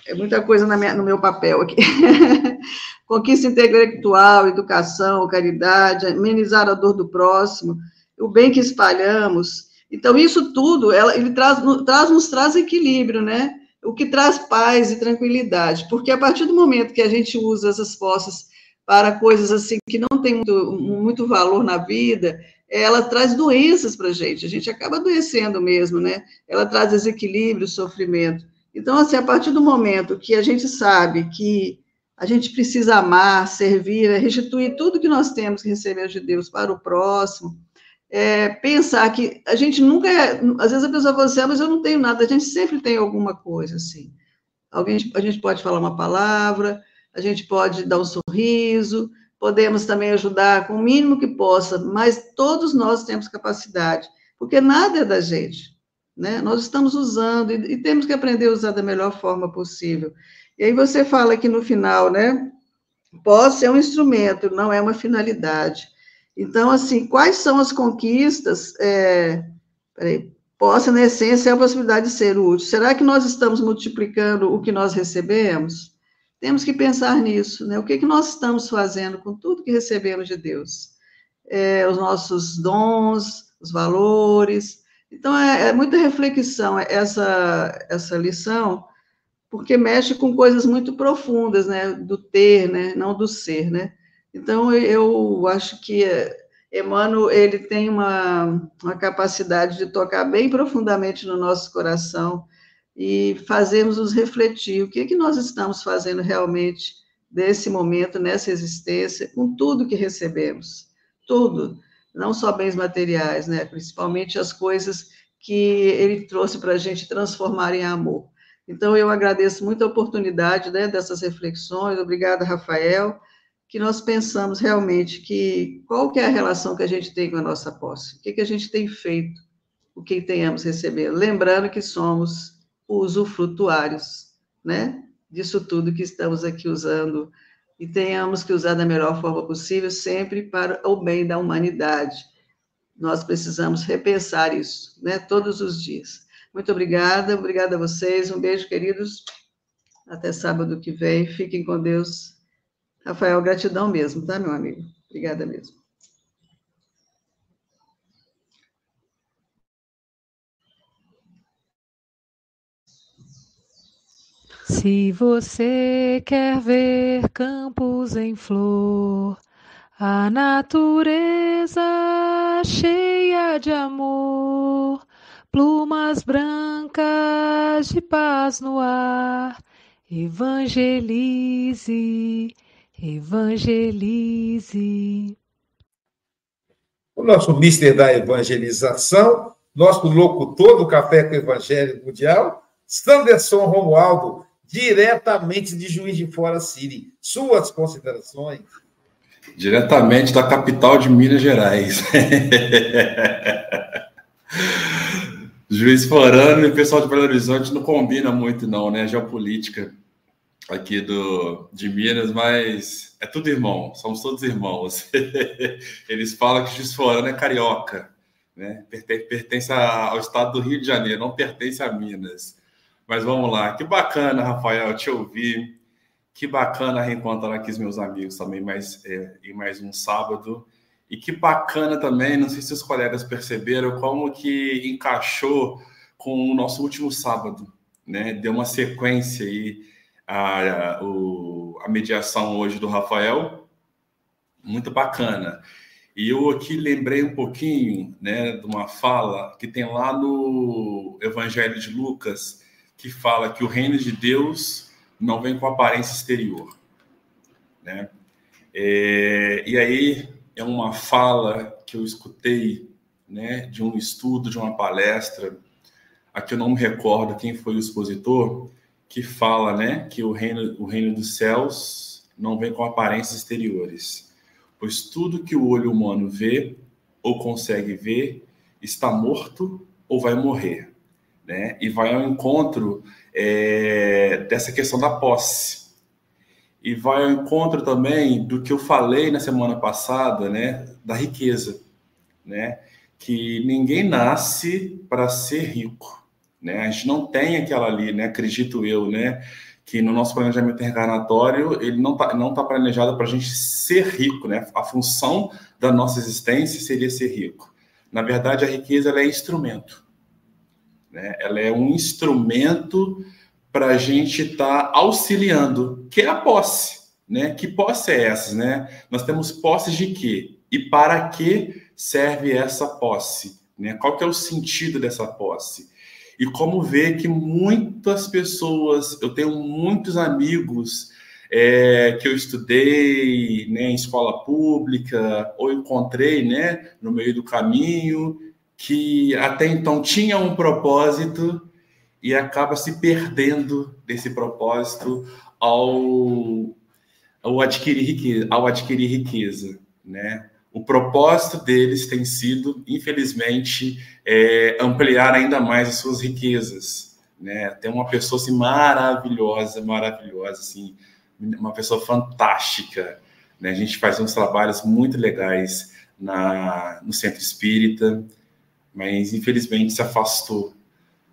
É muita coisa minha, no meu papel aqui. Conquista intelectual, educação, caridade, amenizar a dor do próximo, o bem que espalhamos. Então, isso tudo, ela, ele traz, traz, nos traz equilíbrio, né? O que traz paz e tranquilidade. Porque a partir do momento que a gente usa essas posses para coisas assim que não tem muito, muito valor na vida, ela traz doenças para a gente, a gente acaba adoecendo mesmo, né? Ela traz desequilíbrio, sofrimento. Então, assim, a partir do momento que a gente sabe que a gente precisa amar, servir, é restituir tudo que nós temos que receber de Deus para o próximo, é, pensar que a gente nunca é, às vezes a pessoa fala assim, ah, mas eu não tenho nada, a gente sempre tem alguma coisa, assim. Alguém, a gente pode falar uma palavra, a gente pode dar um sorriso, podemos também ajudar com o mínimo que possa, mas todos nós temos capacidade, porque nada é da gente, né? Nós estamos usando e, e temos que aprender a usar da melhor forma possível. E aí você fala aqui no final, né? Posse é um instrumento, não é uma finalidade. Então, assim, quais são as conquistas? É, peraí, posse, na essência, é a possibilidade de ser útil. Será que nós estamos multiplicando o que nós recebemos? Temos que pensar nisso, né? O que, que nós estamos fazendo com tudo que recebemos de Deus? É, os nossos dons, os valores. Então, é, é muita reflexão essa, essa lição, porque mexe com coisas muito profundas, né? Do ter, né? Não do ser, né? Então, eu acho que Emmanuel, ele tem uma, uma capacidade de tocar bem profundamente no nosso coração e fazermos nos refletir o que, é que nós estamos fazendo realmente nesse momento, nessa existência, com tudo que recebemos, tudo, não só bens materiais, né, principalmente as coisas que ele trouxe para a gente transformar em amor. Então, eu agradeço muito a oportunidade né, dessas reflexões, obrigada, Rafael, que nós pensamos realmente que qual que é a relação que a gente tem com a nossa posse, o que, que a gente tem feito, o que tenhamos recebido, lembrando que somos usufrutuários, né, disso tudo que estamos aqui usando, e tenhamos que usar da melhor forma possível, sempre para o bem da humanidade. Nós precisamos repensar isso, né, todos os dias. Muito obrigada, obrigada a vocês, um beijo, queridos, até sábado que vem, fiquem com Deus, Rafael, gratidão mesmo, tá, meu amigo? Obrigada mesmo. Se você quer ver campos em flor, a natureza cheia de amor, plumas brancas de paz no ar, evangelize Evangelize. O nosso mister da evangelização, nosso locutor do Café com o Evangelho Mundial, Sanderson Romualdo, diretamente de Juiz de Fora, Siri. Suas considerações. Diretamente da capital de Minas Gerais. Juiz Forano e pessoal de Belo Horizonte não combina muito, não, né? Geopolítica aqui do, de Minas, mas é tudo irmão, somos todos irmãos. Eles falam que Juiz Forano é carioca, né? pertence ao estado do Rio de Janeiro, não pertence a Minas. Mas vamos lá, que bacana, Rafael, te ouvir. Que bacana reencontrar aqui os meus amigos também mais, é, em mais um sábado. E que bacana também, não sei se os colegas perceberam como que encaixou com o nosso último sábado, né? Deu uma sequência aí a, o, a mediação hoje do Rafael, muito bacana. E eu aqui lembrei um pouquinho né, de uma fala que tem lá no Evangelho de Lucas, que fala que o reino de Deus não vem com aparência exterior. Né? É, e aí é uma fala que eu escutei né, de um estudo, de uma palestra, aqui eu não me recordo quem foi o expositor, que fala, né, que o reino, o reino dos céus não vem com aparências exteriores, pois tudo que o olho humano vê ou consegue ver está morto ou vai morrer, né? E vai ao encontro é, dessa questão da posse e vai ao encontro também do que eu falei na semana passada, né, da riqueza, né? Que ninguém nasce para ser rico né? A gente não tem aquela ali, né? acredito eu, né? que no nosso planejamento reencarnatório ele não está não tá planejado para a gente ser rico. Né? A função da nossa existência seria ser rico. Na verdade, a riqueza é instrumento. Né? Ela é um instrumento para a gente estar tá auxiliando, que é a posse. Né? Que posse é essa? Né? Nós temos posses de quê? E para que serve essa posse? Né? Qual que é o sentido dessa posse? e como ver que muitas pessoas, eu tenho muitos amigos é, que eu estudei né, em escola pública ou encontrei né, no meio do caminho, que até então tinha um propósito e acaba se perdendo desse propósito ao, ao, adquirir, riqueza, ao adquirir riqueza, né? o propósito deles tem sido, infelizmente, é, ampliar ainda mais as suas riquezas. Né? Tem uma pessoa assim, maravilhosa, maravilhosa, assim, uma pessoa fantástica. Né? A gente faz uns trabalhos muito legais na, no centro espírita, mas infelizmente se afastou,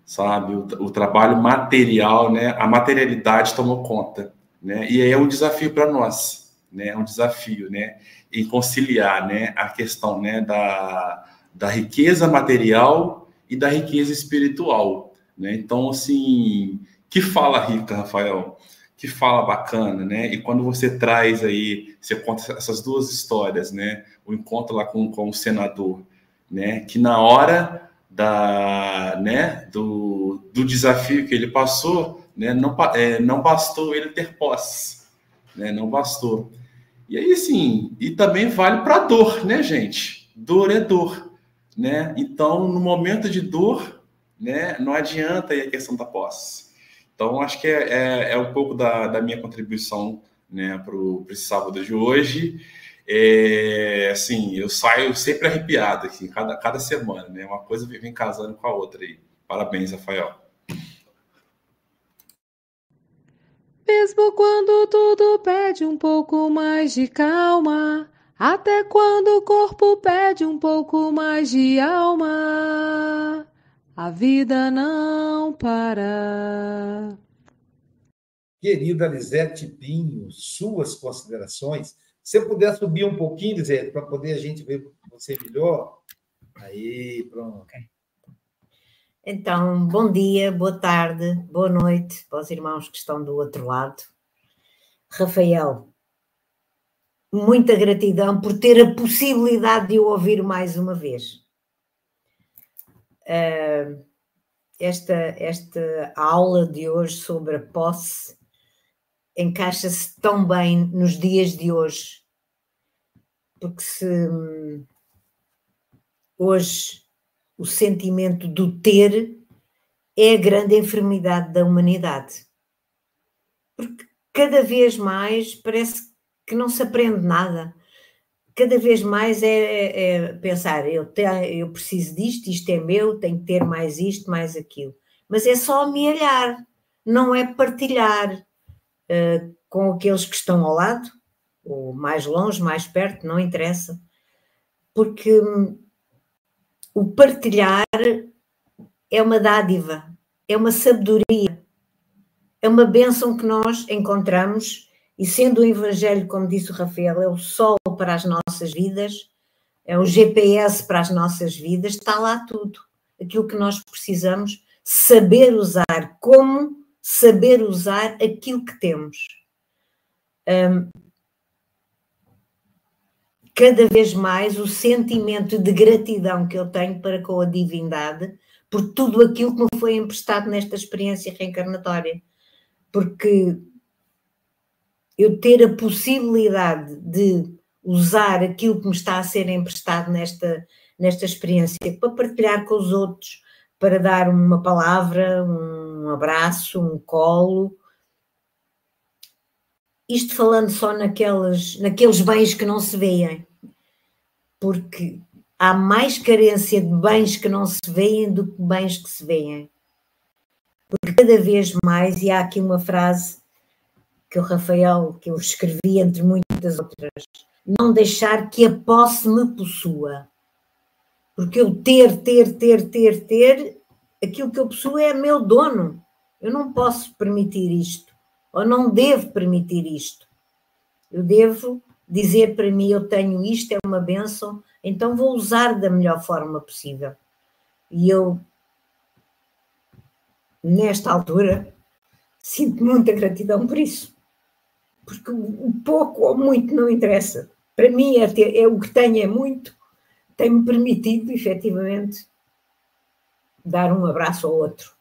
sabe? O, o trabalho material, né? A materialidade tomou conta, né? E aí é um desafio para nós, né? É um desafio, né? Em conciliar, né? A questão, né? Da, da riqueza material e da riqueza espiritual, né? Então, assim, que fala rica, Rafael? Que fala bacana, né? E quando você traz aí, você conta essas duas histórias, né? O encontro lá com, com o senador, né? Que na hora da, né? Do, do desafio que ele passou, né? Não, é, não bastou ele ter posse, né? Não bastou. E aí, sim, e também vale para dor, né, gente? Dor é dor, né? Então, no momento de dor, né? Não adianta aí a questão da posse. Então, acho que é, é, é um pouco da, da, minha contribuição né, para esse sábado de hoje. É, assim, eu saio sempre arrepiado aqui, cada, cada semana, né? Uma coisa vem casando com a outra aí. Parabéns, Rafael. Mesmo quando tudo pede um pouco mais de calma, até quando o corpo pede um pouco mais de alma. A vida não para. Querida Lisete Pinho, suas considerações. Se você puder subir um pouquinho, Lisete, para poder a gente ver você melhor. Aí, pronto. Então, bom dia, boa tarde, boa noite para os irmãos que estão do outro lado. Rafael, muita gratidão por ter a possibilidade de o ouvir mais uma vez uh, esta, esta aula de hoje sobre a posse encaixa-se tão bem nos dias de hoje, porque se hum, hoje o sentimento do ter é a grande enfermidade da humanidade. Porque cada vez mais parece que não se aprende nada cada vez mais é, é, é pensar, eu, te, eu preciso disto, isto é meu, tenho que ter mais isto, mais aquilo. Mas é só amealhar, não é partilhar com aqueles que estão ao lado, ou mais longe, mais perto, não interessa. Porque hum, o partilhar é uma dádiva, é uma sabedoria, é uma bênção que nós encontramos e sendo o Evangelho, como disse o Rafael, é o sol para as nossas vidas, é o GPS para as nossas vidas, está lá tudo. Aquilo que nós precisamos saber usar, como saber usar aquilo que temos. Um, cada vez mais o sentimento de gratidão que eu tenho para com a divindade por tudo aquilo que me foi emprestado nesta experiência reencarnatória. Porque eu ter a possibilidade de usar aquilo que me está a ser emprestado nesta, nesta experiência para partilhar com os outros, para dar uma palavra, um abraço, um colo. Isto falando só naqueles, naqueles bens que não se veem, porque há mais carência de bens que não se veem do que bens que se veem. Porque cada vez mais, e há aqui uma frase que o Rafael, que eu escrevi entre muitas outras, não deixar que a posse me possua. Porque eu ter, ter, ter, ter, ter, aquilo que eu possuo é meu dono. Eu não posso permitir isto, ou não devo permitir isto. Eu devo dizer para mim: eu tenho isto, é uma benção, então vou usar da melhor forma possível. E eu, nesta altura, sinto muita gratidão por isso porque o pouco ou muito não interessa. Para mim, é, ter, é o que tenho é muito, tem-me permitido, efetivamente, dar um abraço ao outro.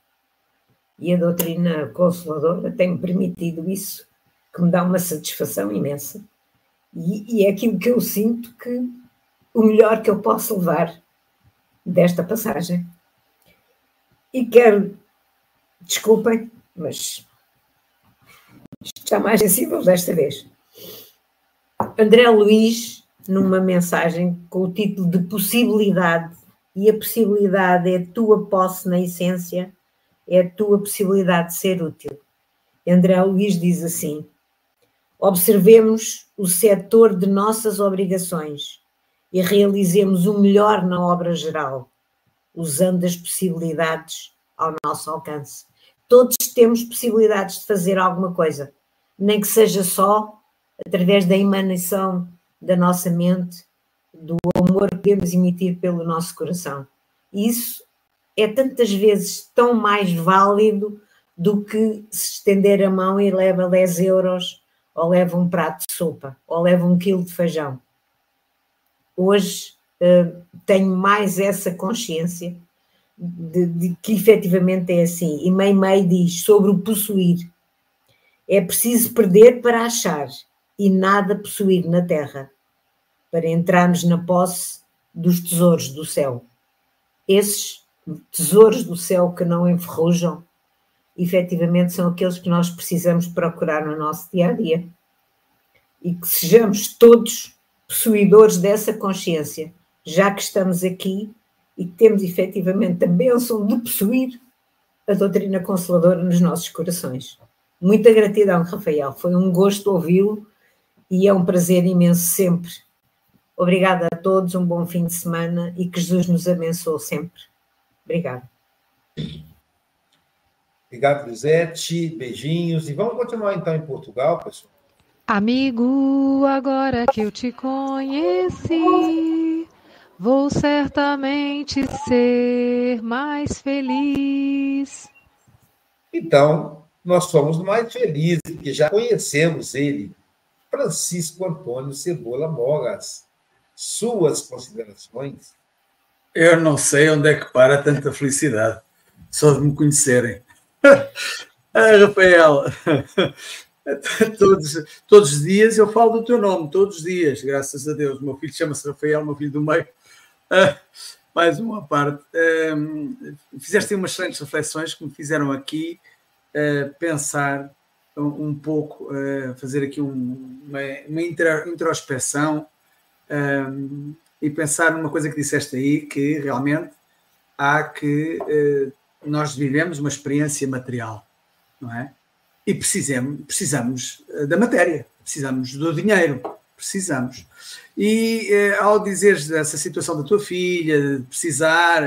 E a doutrina consoladora tem-me permitido isso, que me dá uma satisfação imensa. E, e é aquilo que eu sinto que o melhor que eu posso levar desta passagem. E quero, desculpem, mas está mais sensível desta vez. André Luiz, numa mensagem com o título de Possibilidade, e a possibilidade é a tua posse na essência, é a tua possibilidade de ser útil. André Luiz diz assim: Observemos o setor de nossas obrigações e realizemos o melhor na obra geral, usando as possibilidades ao nosso alcance. Todos temos possibilidades de fazer alguma coisa, nem que seja só através da emanação da nossa mente, do amor que podemos emitir pelo nosso coração. Isso é tantas vezes tão mais válido do que se estender a mão e leva 10 euros, ou leva um prato de sopa, ou leva um quilo de feijão. Hoje uh, tenho mais essa consciência de, de, que efetivamente é assim. E Mei Mei diz sobre o possuir. É preciso perder para achar e nada possuir na terra, para entrarmos na posse dos tesouros do céu. Esses tesouros do céu que não enferrujam, efetivamente são aqueles que nós precisamos procurar no nosso dia a dia. E que sejamos todos possuidores dessa consciência, já que estamos aqui e que temos efetivamente a bênção de possuir a doutrina consoladora nos nossos corações. Muita gratidão, Rafael. Foi um gosto ouvi-lo e é um prazer imenso sempre. Obrigada a todos, um bom fim de semana e que Jesus nos abençoe sempre. Obrigada. Obrigado, Lisete. Beijinhos. E vamos continuar então em Portugal, pessoal. Amigo, agora que eu te conheci, vou certamente ser mais feliz. Então, nós somos mais felizes, porque já conhecemos ele, Francisco Antônio Cebola Mogas. Suas considerações? Eu não sei onde é que para tanta felicidade, só de me conhecerem. ah, Rafael, todos, todos os dias eu falo do teu nome, todos os dias, graças a Deus. meu filho chama-se Rafael, meu filho do meio. Uh, mais uma parte. Uh, fizeste umas excelentes reflexões que me fizeram aqui uh, pensar um, um pouco, fazer aqui um, uma, uma introspeção e pensar numa coisa que disseste aí, que realmente há que nós vivemos uma experiência material, não é? e precisamos, precisamos eh, da matéria, precisamos do dinheiro, precisamos. E ao dizeres dessa situação da tua filha, de precisar,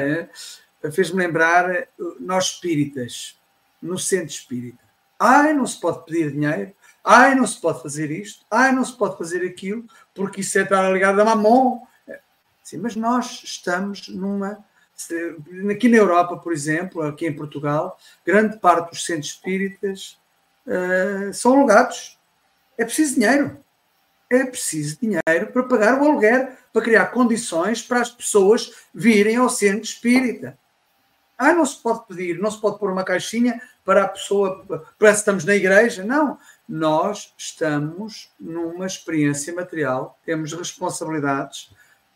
fez-me lembrar nós espíritas, no centro espírita. Ai, não se pode pedir dinheiro, ai, não se pode fazer isto, ai, não se pode fazer aquilo, porque isso é estar ligado a mamon. Sim, mas nós estamos numa. Aqui na Europa, por exemplo, aqui em Portugal, grande parte dos centros espíritas uh, são alugados. É preciso dinheiro. É preciso dinheiro para pagar o aluguer, para criar condições para as pessoas virem ao centro espírita. Ah, não se pode pedir, não se pode pôr uma caixinha para a pessoa, parece que estamos na igreja. Não, nós estamos numa experiência material, temos responsabilidades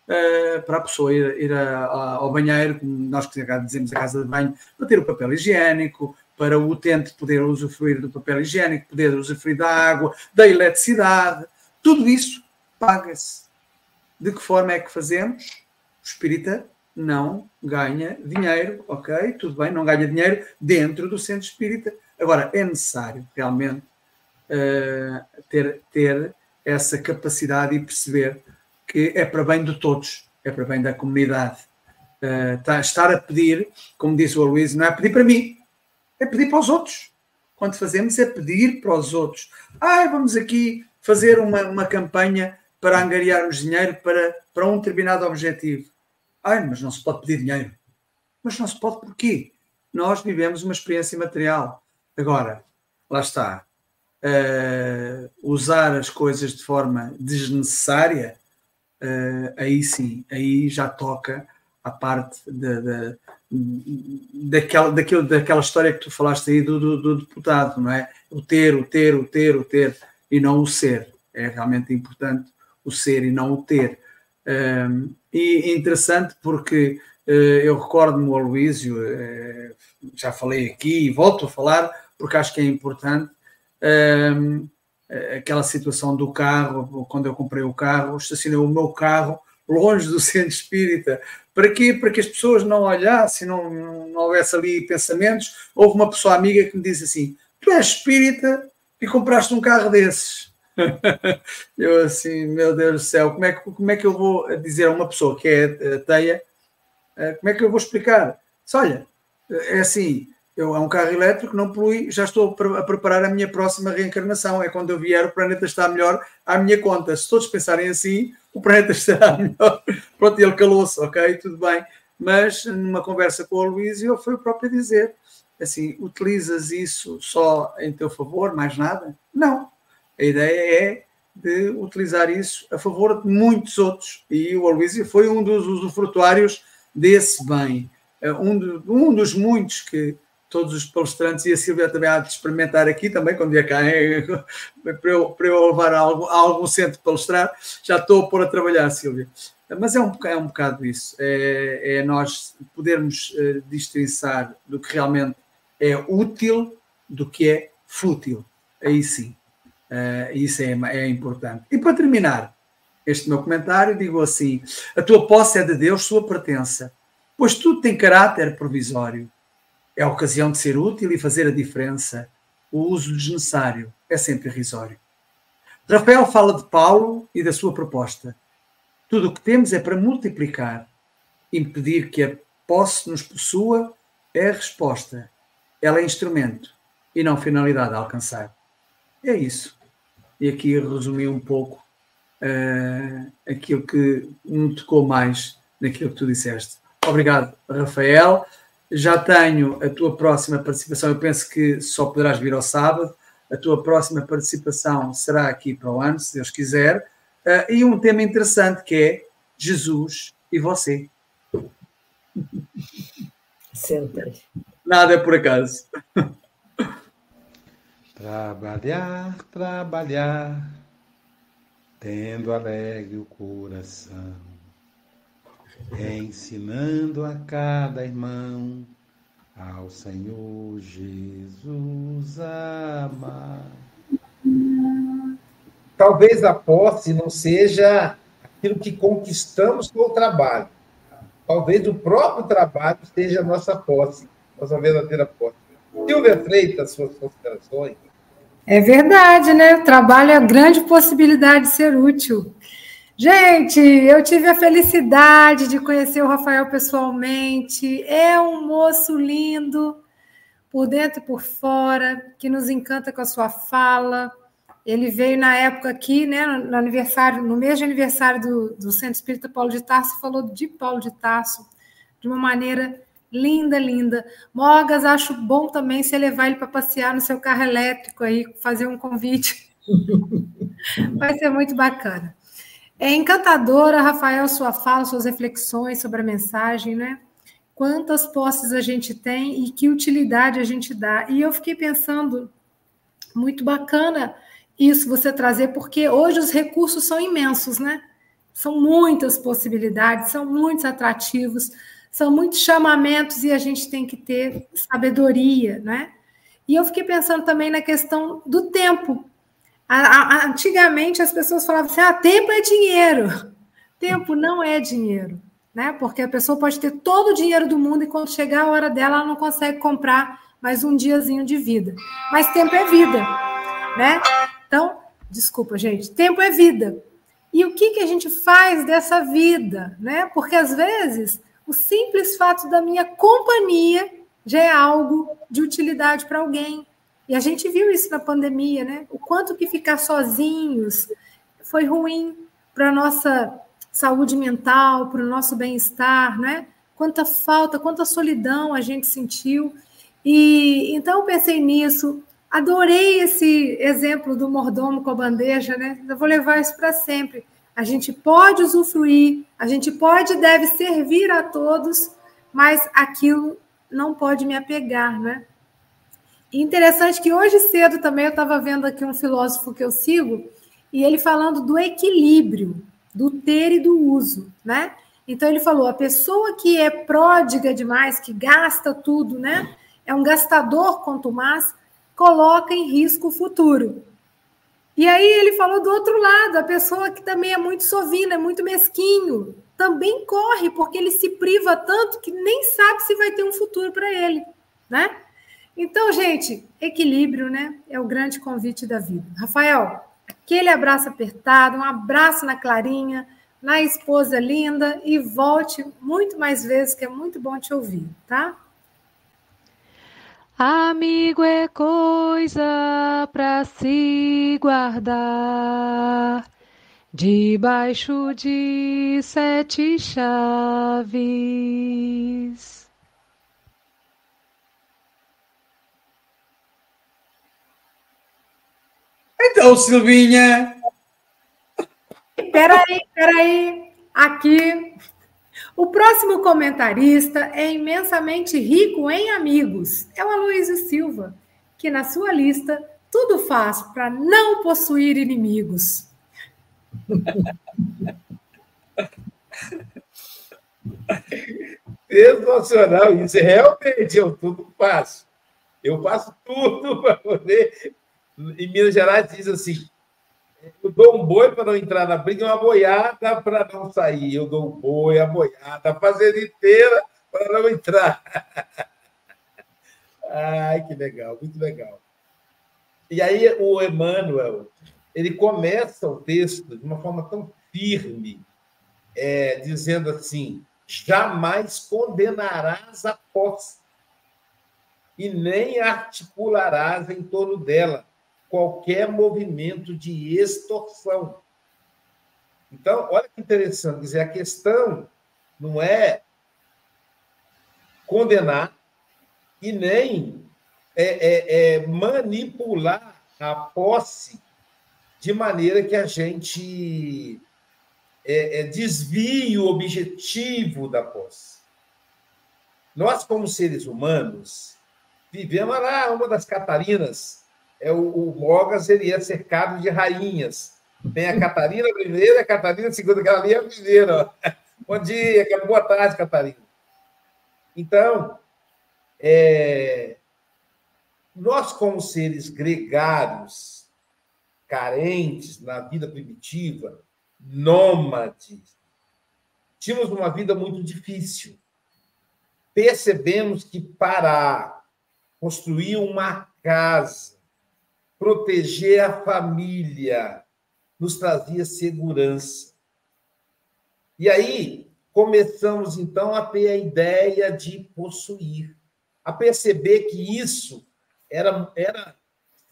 uh, para a pessoa ir, ir a, a, ao banheiro, como nós dizemos a casa de banho, para ter o papel higiênico, para o utente poder usufruir do papel higiênico, poder usufruir da água, da eletricidade, tudo isso paga-se. De que forma é que fazemos? O espírita não ganha dinheiro, ok? Tudo bem, não ganha dinheiro dentro do centro espírita. Agora, é necessário realmente uh, ter, ter essa capacidade e perceber que é para bem de todos, é para bem da comunidade. Uh, tá, estar a pedir, como disse o Luís, não é pedir para mim, é pedir para os outros. Quando fazemos é pedir para os outros. Ah, vamos aqui fazer uma, uma campanha para angariarmos dinheiro para, para um determinado objetivo. Ai, mas não se pode pedir dinheiro. Mas não se pode porquê? Nós vivemos uma experiência material. Agora, lá está. Uh, usar as coisas de forma desnecessária, uh, aí sim, aí já toca a parte de, de, daquela, daquilo, daquela história que tu falaste aí do, do, do, deputado, não é? O ter, o ter, o ter, o ter, e não o ser. É realmente importante o ser e não o ter. Um, e interessante porque uh, eu recordo-me o Aloísio, uh, já falei aqui e volto a falar, porque acho que é importante. Um, aquela situação do carro, quando eu comprei o carro, estacionei o meu carro longe do centro espírita, para quê? Para que as pessoas não olhassem, não, não houvesse ali pensamentos. Houve uma pessoa amiga que me disse assim: Tu és espírita e compraste um carro desses. Eu assim, meu Deus do céu, como é que, como é que eu vou dizer a uma pessoa que é teia, eh, como é que eu vou explicar? Se, olha, é assim, eu, é um carro elétrico, não polui, já estou a preparar a minha próxima reencarnação. É quando eu vier, o planeta está melhor à minha conta. Se todos pensarem assim, o planeta estará melhor. Pronto, ele calou-se, ok, tudo bem. Mas numa conversa com o Luísio, foi o próprio dizer: assim, utilizas isso só em teu favor, mais nada? Não. A ideia é de utilizar isso a favor de muitos outros. E o Aloysio foi um dos usufrutuários desse bem. É um, de, um dos muitos que todos os palestrantes e a Silvia também há de experimentar aqui também, quando vier cá, é, para, eu, para eu levar a algum, a algum centro palestrar, já estou a pôr a trabalhar, Silvia. Mas é um, é um bocado isso, é, é nós podermos uh, do que realmente é útil do que é fútil. Aí sim, uh, isso é, é importante. E para terminar este meu comentário, digo assim: a tua posse é de Deus, sua pertença, pois tudo tem caráter provisório. É a ocasião de ser útil e fazer a diferença. O uso desnecessário é sempre irrisório. Rafael fala de Paulo e da sua proposta. Tudo o que temos é para multiplicar. Impedir que a posse nos possua é a resposta ela é instrumento e não finalidade a alcançar. É isso. E aqui resumi um pouco uh, aquilo que me tocou mais naquilo que tu disseste. Obrigado, Rafael. Já tenho a tua próxima participação. Eu penso que só poderás vir ao sábado. A tua próxima participação será aqui para o ano, se Deus quiser. Uh, e um tema interessante que é Jesus e você. Sempre. Nada é por acaso. Trabalhar, trabalhar, tendo alegre o coração, ensinando a cada irmão ao Senhor Jesus amar. Talvez a posse não seja aquilo que conquistamos com o trabalho. Talvez o próprio trabalho seja a nossa posse nossa verdadeira posse. Silvia Freitas, suas considerações. É verdade, né? Trabalho é a grande possibilidade de ser útil. Gente, eu tive a felicidade de conhecer o Rafael pessoalmente. É um moço lindo, por dentro e por fora, que nos encanta com a sua fala. Ele veio na época aqui, né, no aniversário, no mês de aniversário do, do Centro Espírita Paulo de Tarso, falou de Paulo de Tarso de uma maneira Linda, linda. Mogas, acho bom também você levar ele para passear no seu carro elétrico aí, fazer um convite. Vai ser muito bacana. É encantadora, Rafael, sua fala, suas reflexões sobre a mensagem, né? Quantas posses a gente tem e que utilidade a gente dá. E eu fiquei pensando, muito bacana isso você trazer, porque hoje os recursos são imensos, né? São muitas possibilidades, são muitos atrativos são muitos chamamentos e a gente tem que ter sabedoria, né? E eu fiquei pensando também na questão do tempo. A, a, antigamente as pessoas falavam assim: ah, tempo é dinheiro. Tempo não é dinheiro, né? Porque a pessoa pode ter todo o dinheiro do mundo e quando chegar a hora dela, ela não consegue comprar mais um diazinho de vida. Mas tempo é vida, né? Então, desculpa, gente, tempo é vida. E o que, que a gente faz dessa vida, né? Porque às vezes o simples fato da minha companhia já é algo de utilidade para alguém. E a gente viu isso na pandemia, né? O quanto que ficar sozinhos foi ruim para a nossa saúde mental, para o nosso bem-estar, né? Quanta falta, quanta solidão a gente sentiu. E então eu pensei nisso. Adorei esse exemplo do mordomo com a bandeja, né? Eu vou levar isso para sempre a gente pode usufruir, a gente pode e deve servir a todos, mas aquilo não pode me apegar, né? Interessante que hoje cedo também eu estava vendo aqui um filósofo que eu sigo, e ele falando do equilíbrio, do ter e do uso, né? Então ele falou: a pessoa que é pródiga demais, que gasta tudo, né? É um gastador quanto mais, coloca em risco o futuro. E aí ele falou do outro lado, a pessoa que também é muito sovina, é muito mesquinho, também corre, porque ele se priva tanto que nem sabe se vai ter um futuro para ele, né? Então, gente, equilíbrio, né? É o grande convite da vida. Rafael, Aquele abraço apertado, um abraço na Clarinha, na esposa linda e volte muito mais vezes, que é muito bom te ouvir, tá? Amigo é coisa para se guardar debaixo de sete chaves. Então, Silvinha. Peraí, peraí. Aqui. O próximo comentarista é imensamente rico em amigos. É o Aloysio Silva, que na sua lista tudo faz para não possuir inimigos. Sensacional, isso realmente eu tudo faço. Eu faço tudo para poder em Minas Gerais diz assim: eu dou um boi para não entrar na briga e uma boiada para não sair. Eu dou um boi, a boiada, a fazenda inteira para não entrar. Ai, que legal, muito legal. E aí o Emmanuel, ele começa o texto de uma forma tão firme, é, dizendo assim: jamais condenarás a posse e nem articularás em torno dela qualquer movimento de extorsão. Então, olha que interessante, quer dizer, a questão não é condenar e nem é, é, é manipular a posse de maneira que a gente é, é, desvie o objetivo da posse. Nós, como seres humanos, vivemos lá, uma das Catarinas é o, o Mogas ele é cercado de rainhas. Tem a Catarina primeira, a Catarina segunda, que ali é a primeira. Bom dia, boa tarde, Catarina. Então, é, nós, como seres gregários, carentes na vida primitiva, nômades, tínhamos uma vida muito difícil. Percebemos que para construir uma casa, proteger a família, nos trazia segurança. E aí começamos então a ter a ideia de possuir, a perceber que isso era, era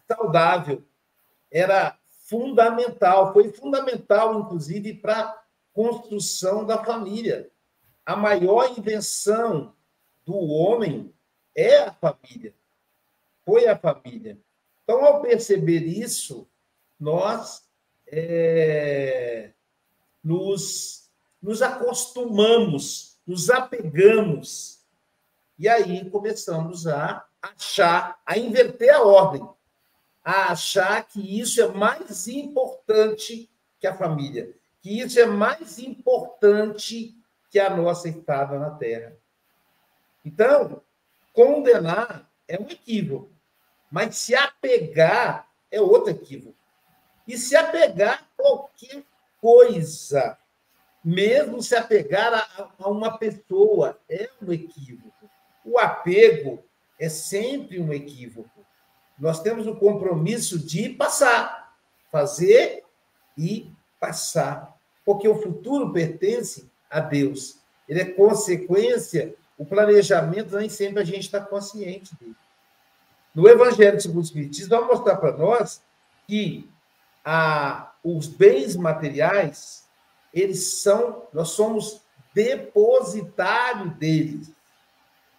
saudável, era fundamental, foi fundamental, inclusive, para a construção da família. A maior invenção do homem é a família, foi a família. Então, ao perceber isso, nós é, nos, nos acostumamos, nos apegamos, e aí começamos a achar, a inverter a ordem, a achar que isso é mais importante que a família, que isso é mais importante que a nossa estada na Terra. Então, condenar é um equívoco. Mas se apegar é outro equívoco. E se apegar a qualquer coisa, mesmo se apegar a, a uma pessoa, é um equívoco. O apego é sempre um equívoco. Nós temos o compromisso de passar, fazer e passar, porque o futuro pertence a Deus. Ele é consequência, o planejamento nem sempre a gente está consciente dele. No Evangelho segundo o Espiritismo, vai mostrar para nós que a, os bens materiais, eles são, nós somos depositário deles.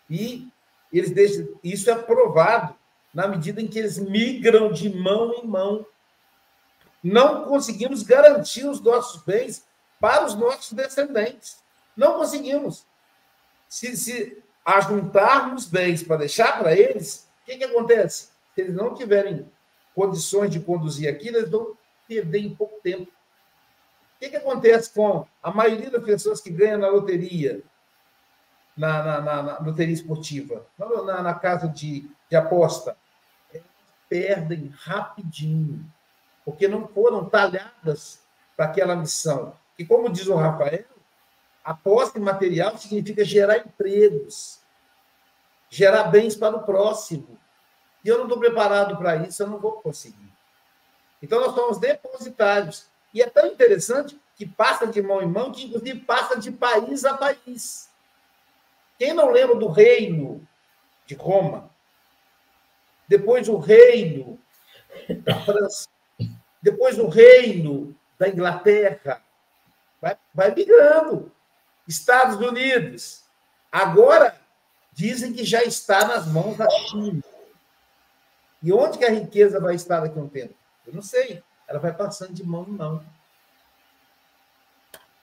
E eles deixam, isso é provado na medida em que eles migram de mão em mão. Não conseguimos garantir os nossos bens para os nossos descendentes. Não conseguimos. Se, se ajuntarmos bens para deixar para eles, que, que acontece? Se eles não tiverem condições de conduzir aquilo, eles vão perder em pouco tempo. O que, que acontece com a maioria das pessoas que ganham na loteria, na, na, na, na loteria esportiva, na, na casa de, de aposta? Elas perdem rapidinho, porque não foram talhadas para aquela missão. E como diz o Rafael, aposta em material significa gerar empregos, gerar bens para o próximo. E eu não estou preparado para isso, eu não vou conseguir. Então, nós somos depositários. E é tão interessante que passa de mão em mão, que inclusive passa de país a país. Quem não lembra do reino de Roma? Depois o reino da França. Depois o reino da Inglaterra. Vai, vai migrando. Estados Unidos. Agora, dizem que já está nas mãos da China. E onde que a riqueza vai estar daqui a um tempo? Eu não sei. Ela vai passando de mão em mão.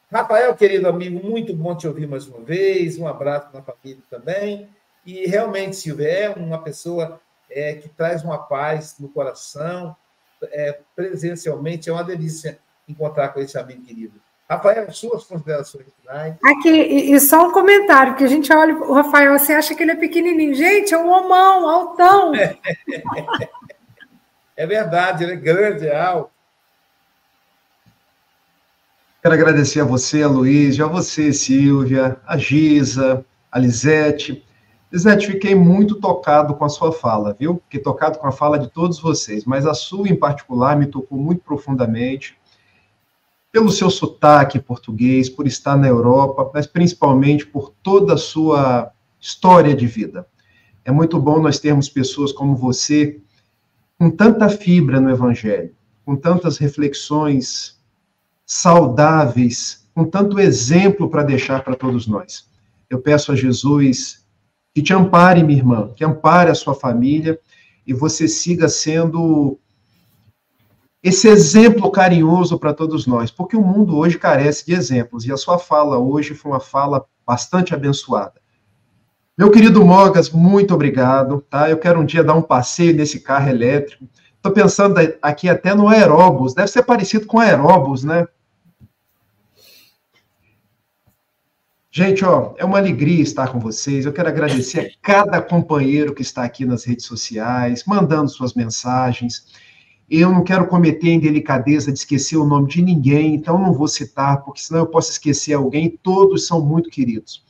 Rafael, querido amigo, muito bom te ouvir mais uma vez. Um abraço na família também. E realmente, Silvia, é uma pessoa é, que traz uma paz no coração. É, presencialmente, é uma delícia encontrar com esse amigo querido. Rafael, suas considerações finais. Aqui, e, só um comentário, que a gente olha o Rafael, você acha que ele é pequenininho. Gente, é um homão, altão. É verdade, ele é grande, é alto. Quero agradecer a você, a Luiz, a você, Silvia, a Giza, a Lisete. Lisete, fiquei muito tocado com a sua fala, viu? Fiquei tocado com a fala de todos vocês, mas a sua em particular me tocou muito profundamente pelo seu sotaque português, por estar na Europa, mas principalmente por toda a sua história de vida. É muito bom nós termos pessoas como você com tanta fibra no Evangelho, com tantas reflexões saudáveis, com tanto exemplo para deixar para todos nós. Eu peço a Jesus que te ampare, minha irmã, que ampare a sua família e você siga sendo esse exemplo carinhoso para todos nós, porque o mundo hoje carece de exemplos e a sua fala hoje foi uma fala bastante abençoada. Meu querido Mogas, muito obrigado, tá? Eu quero um dia dar um passeio nesse carro elétrico. Estou pensando aqui até no aeróbus, deve ser parecido com aeróbus, né? Gente, ó, é uma alegria estar com vocês. Eu quero agradecer a cada companheiro que está aqui nas redes sociais, mandando suas mensagens. Eu não quero cometer a indelicadeza de esquecer o nome de ninguém, então não vou citar, porque senão eu posso esquecer alguém. Todos são muito queridos.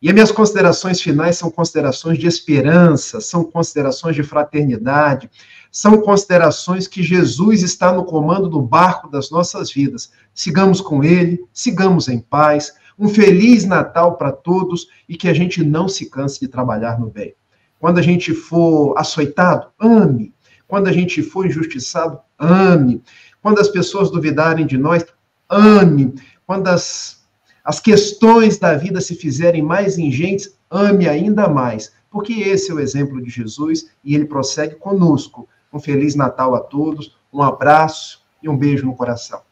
E as minhas considerações finais são considerações de esperança, são considerações de fraternidade, são considerações que Jesus está no comando do barco das nossas vidas. Sigamos com ele, sigamos em paz. Um feliz Natal para todos e que a gente não se canse de trabalhar no bem. Quando a gente for açoitado, ame. Quando a gente for injustiçado, ame. Quando as pessoas duvidarem de nós, ame. Quando as as questões da vida se fizerem mais ingentes, ame ainda mais, porque esse é o exemplo de Jesus e ele prossegue conosco. Um Feliz Natal a todos, um abraço e um beijo no coração.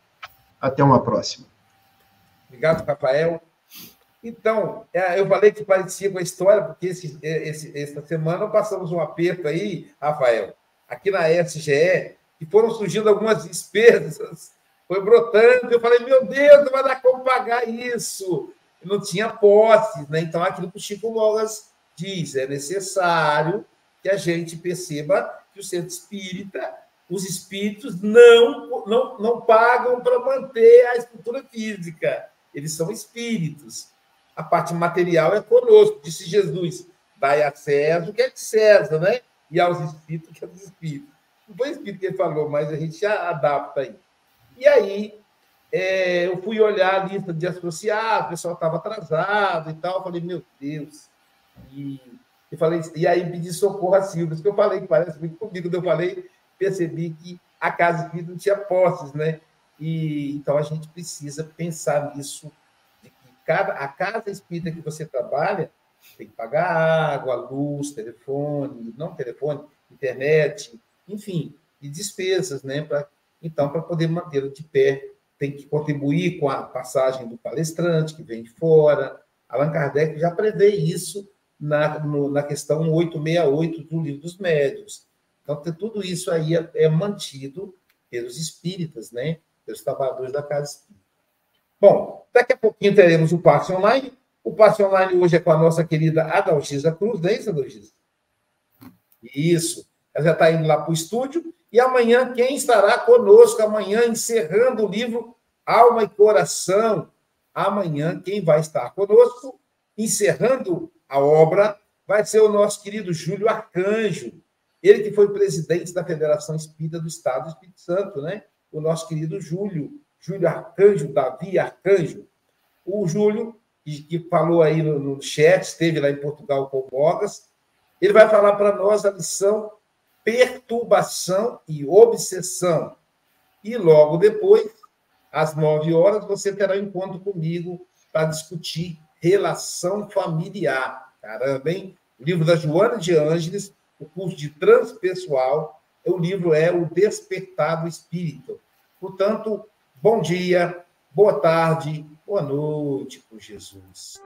Até uma próxima. Obrigado, Rafael. Então, é, eu falei que parecia com a história, porque esse, esse, essa semana passamos um aperto aí, Rafael, aqui na SGE, e foram surgindo algumas despesas foi brotando. Eu falei, meu Deus, não vai dar como pagar isso. não tinha posses, né? Então, aquilo que o Chico Mogas diz, é necessário que a gente perceba que o centro espírita, os espíritos não, não, não pagam para manter a estrutura física. Eles são espíritos. A parte material é conosco, disse Jesus. Dai a César o que é de César, né? E aos espíritos que dos espíritos. Não foi espírito que ele falou, mas a gente já adapta aí. E aí é, eu fui olhar a lista de associados, o pessoal estava atrasado e tal. Eu falei, meu Deus. E, eu falei, e aí pedi socorro a Silvia, que eu falei que parece muito comigo. Quando eu falei, percebi que a casa espírita não tinha posses, né? E, então a gente precisa pensar nisso, de que cada, a casa espírita que você trabalha tem que pagar água, luz, telefone, não telefone, internet, enfim, e despesas, né? Para então, para poder mantê-lo de pé, tem que contribuir com a passagem do palestrante que vem de fora. Allan Kardec já prevê isso na, no, na questão 868 do Livro dos Médios. Então, tudo isso aí é, é mantido pelos espíritas, né? pelos trabalhadores da casa espírita. Bom, daqui a pouquinho teremos o passe online. O passe online hoje é com a nossa querida Adalgisa Cruz, não é isso, Adalgisa? Isso. Ela já está indo lá para o estúdio e amanhã, quem estará conosco amanhã, encerrando o livro Alma e Coração? Amanhã, quem vai estar conosco, encerrando a obra, vai ser o nosso querido Júlio Arcanjo. Ele que foi presidente da Federação Espírita do Estado do Espírito Santo, né? O nosso querido Júlio, Júlio Arcanjo, Davi Arcanjo. O Júlio, que falou aí no, no chat, esteve lá em Portugal com o ele vai falar para nós a lição perturbação e obsessão. E logo depois, às nove horas, você terá um encontro comigo para discutir relação familiar. Caramba, hein? O livro da Joana de Ângeles, o curso de transpessoal, o livro é O Despertar do Espírito. Portanto, bom dia, boa tarde, boa noite por Jesus.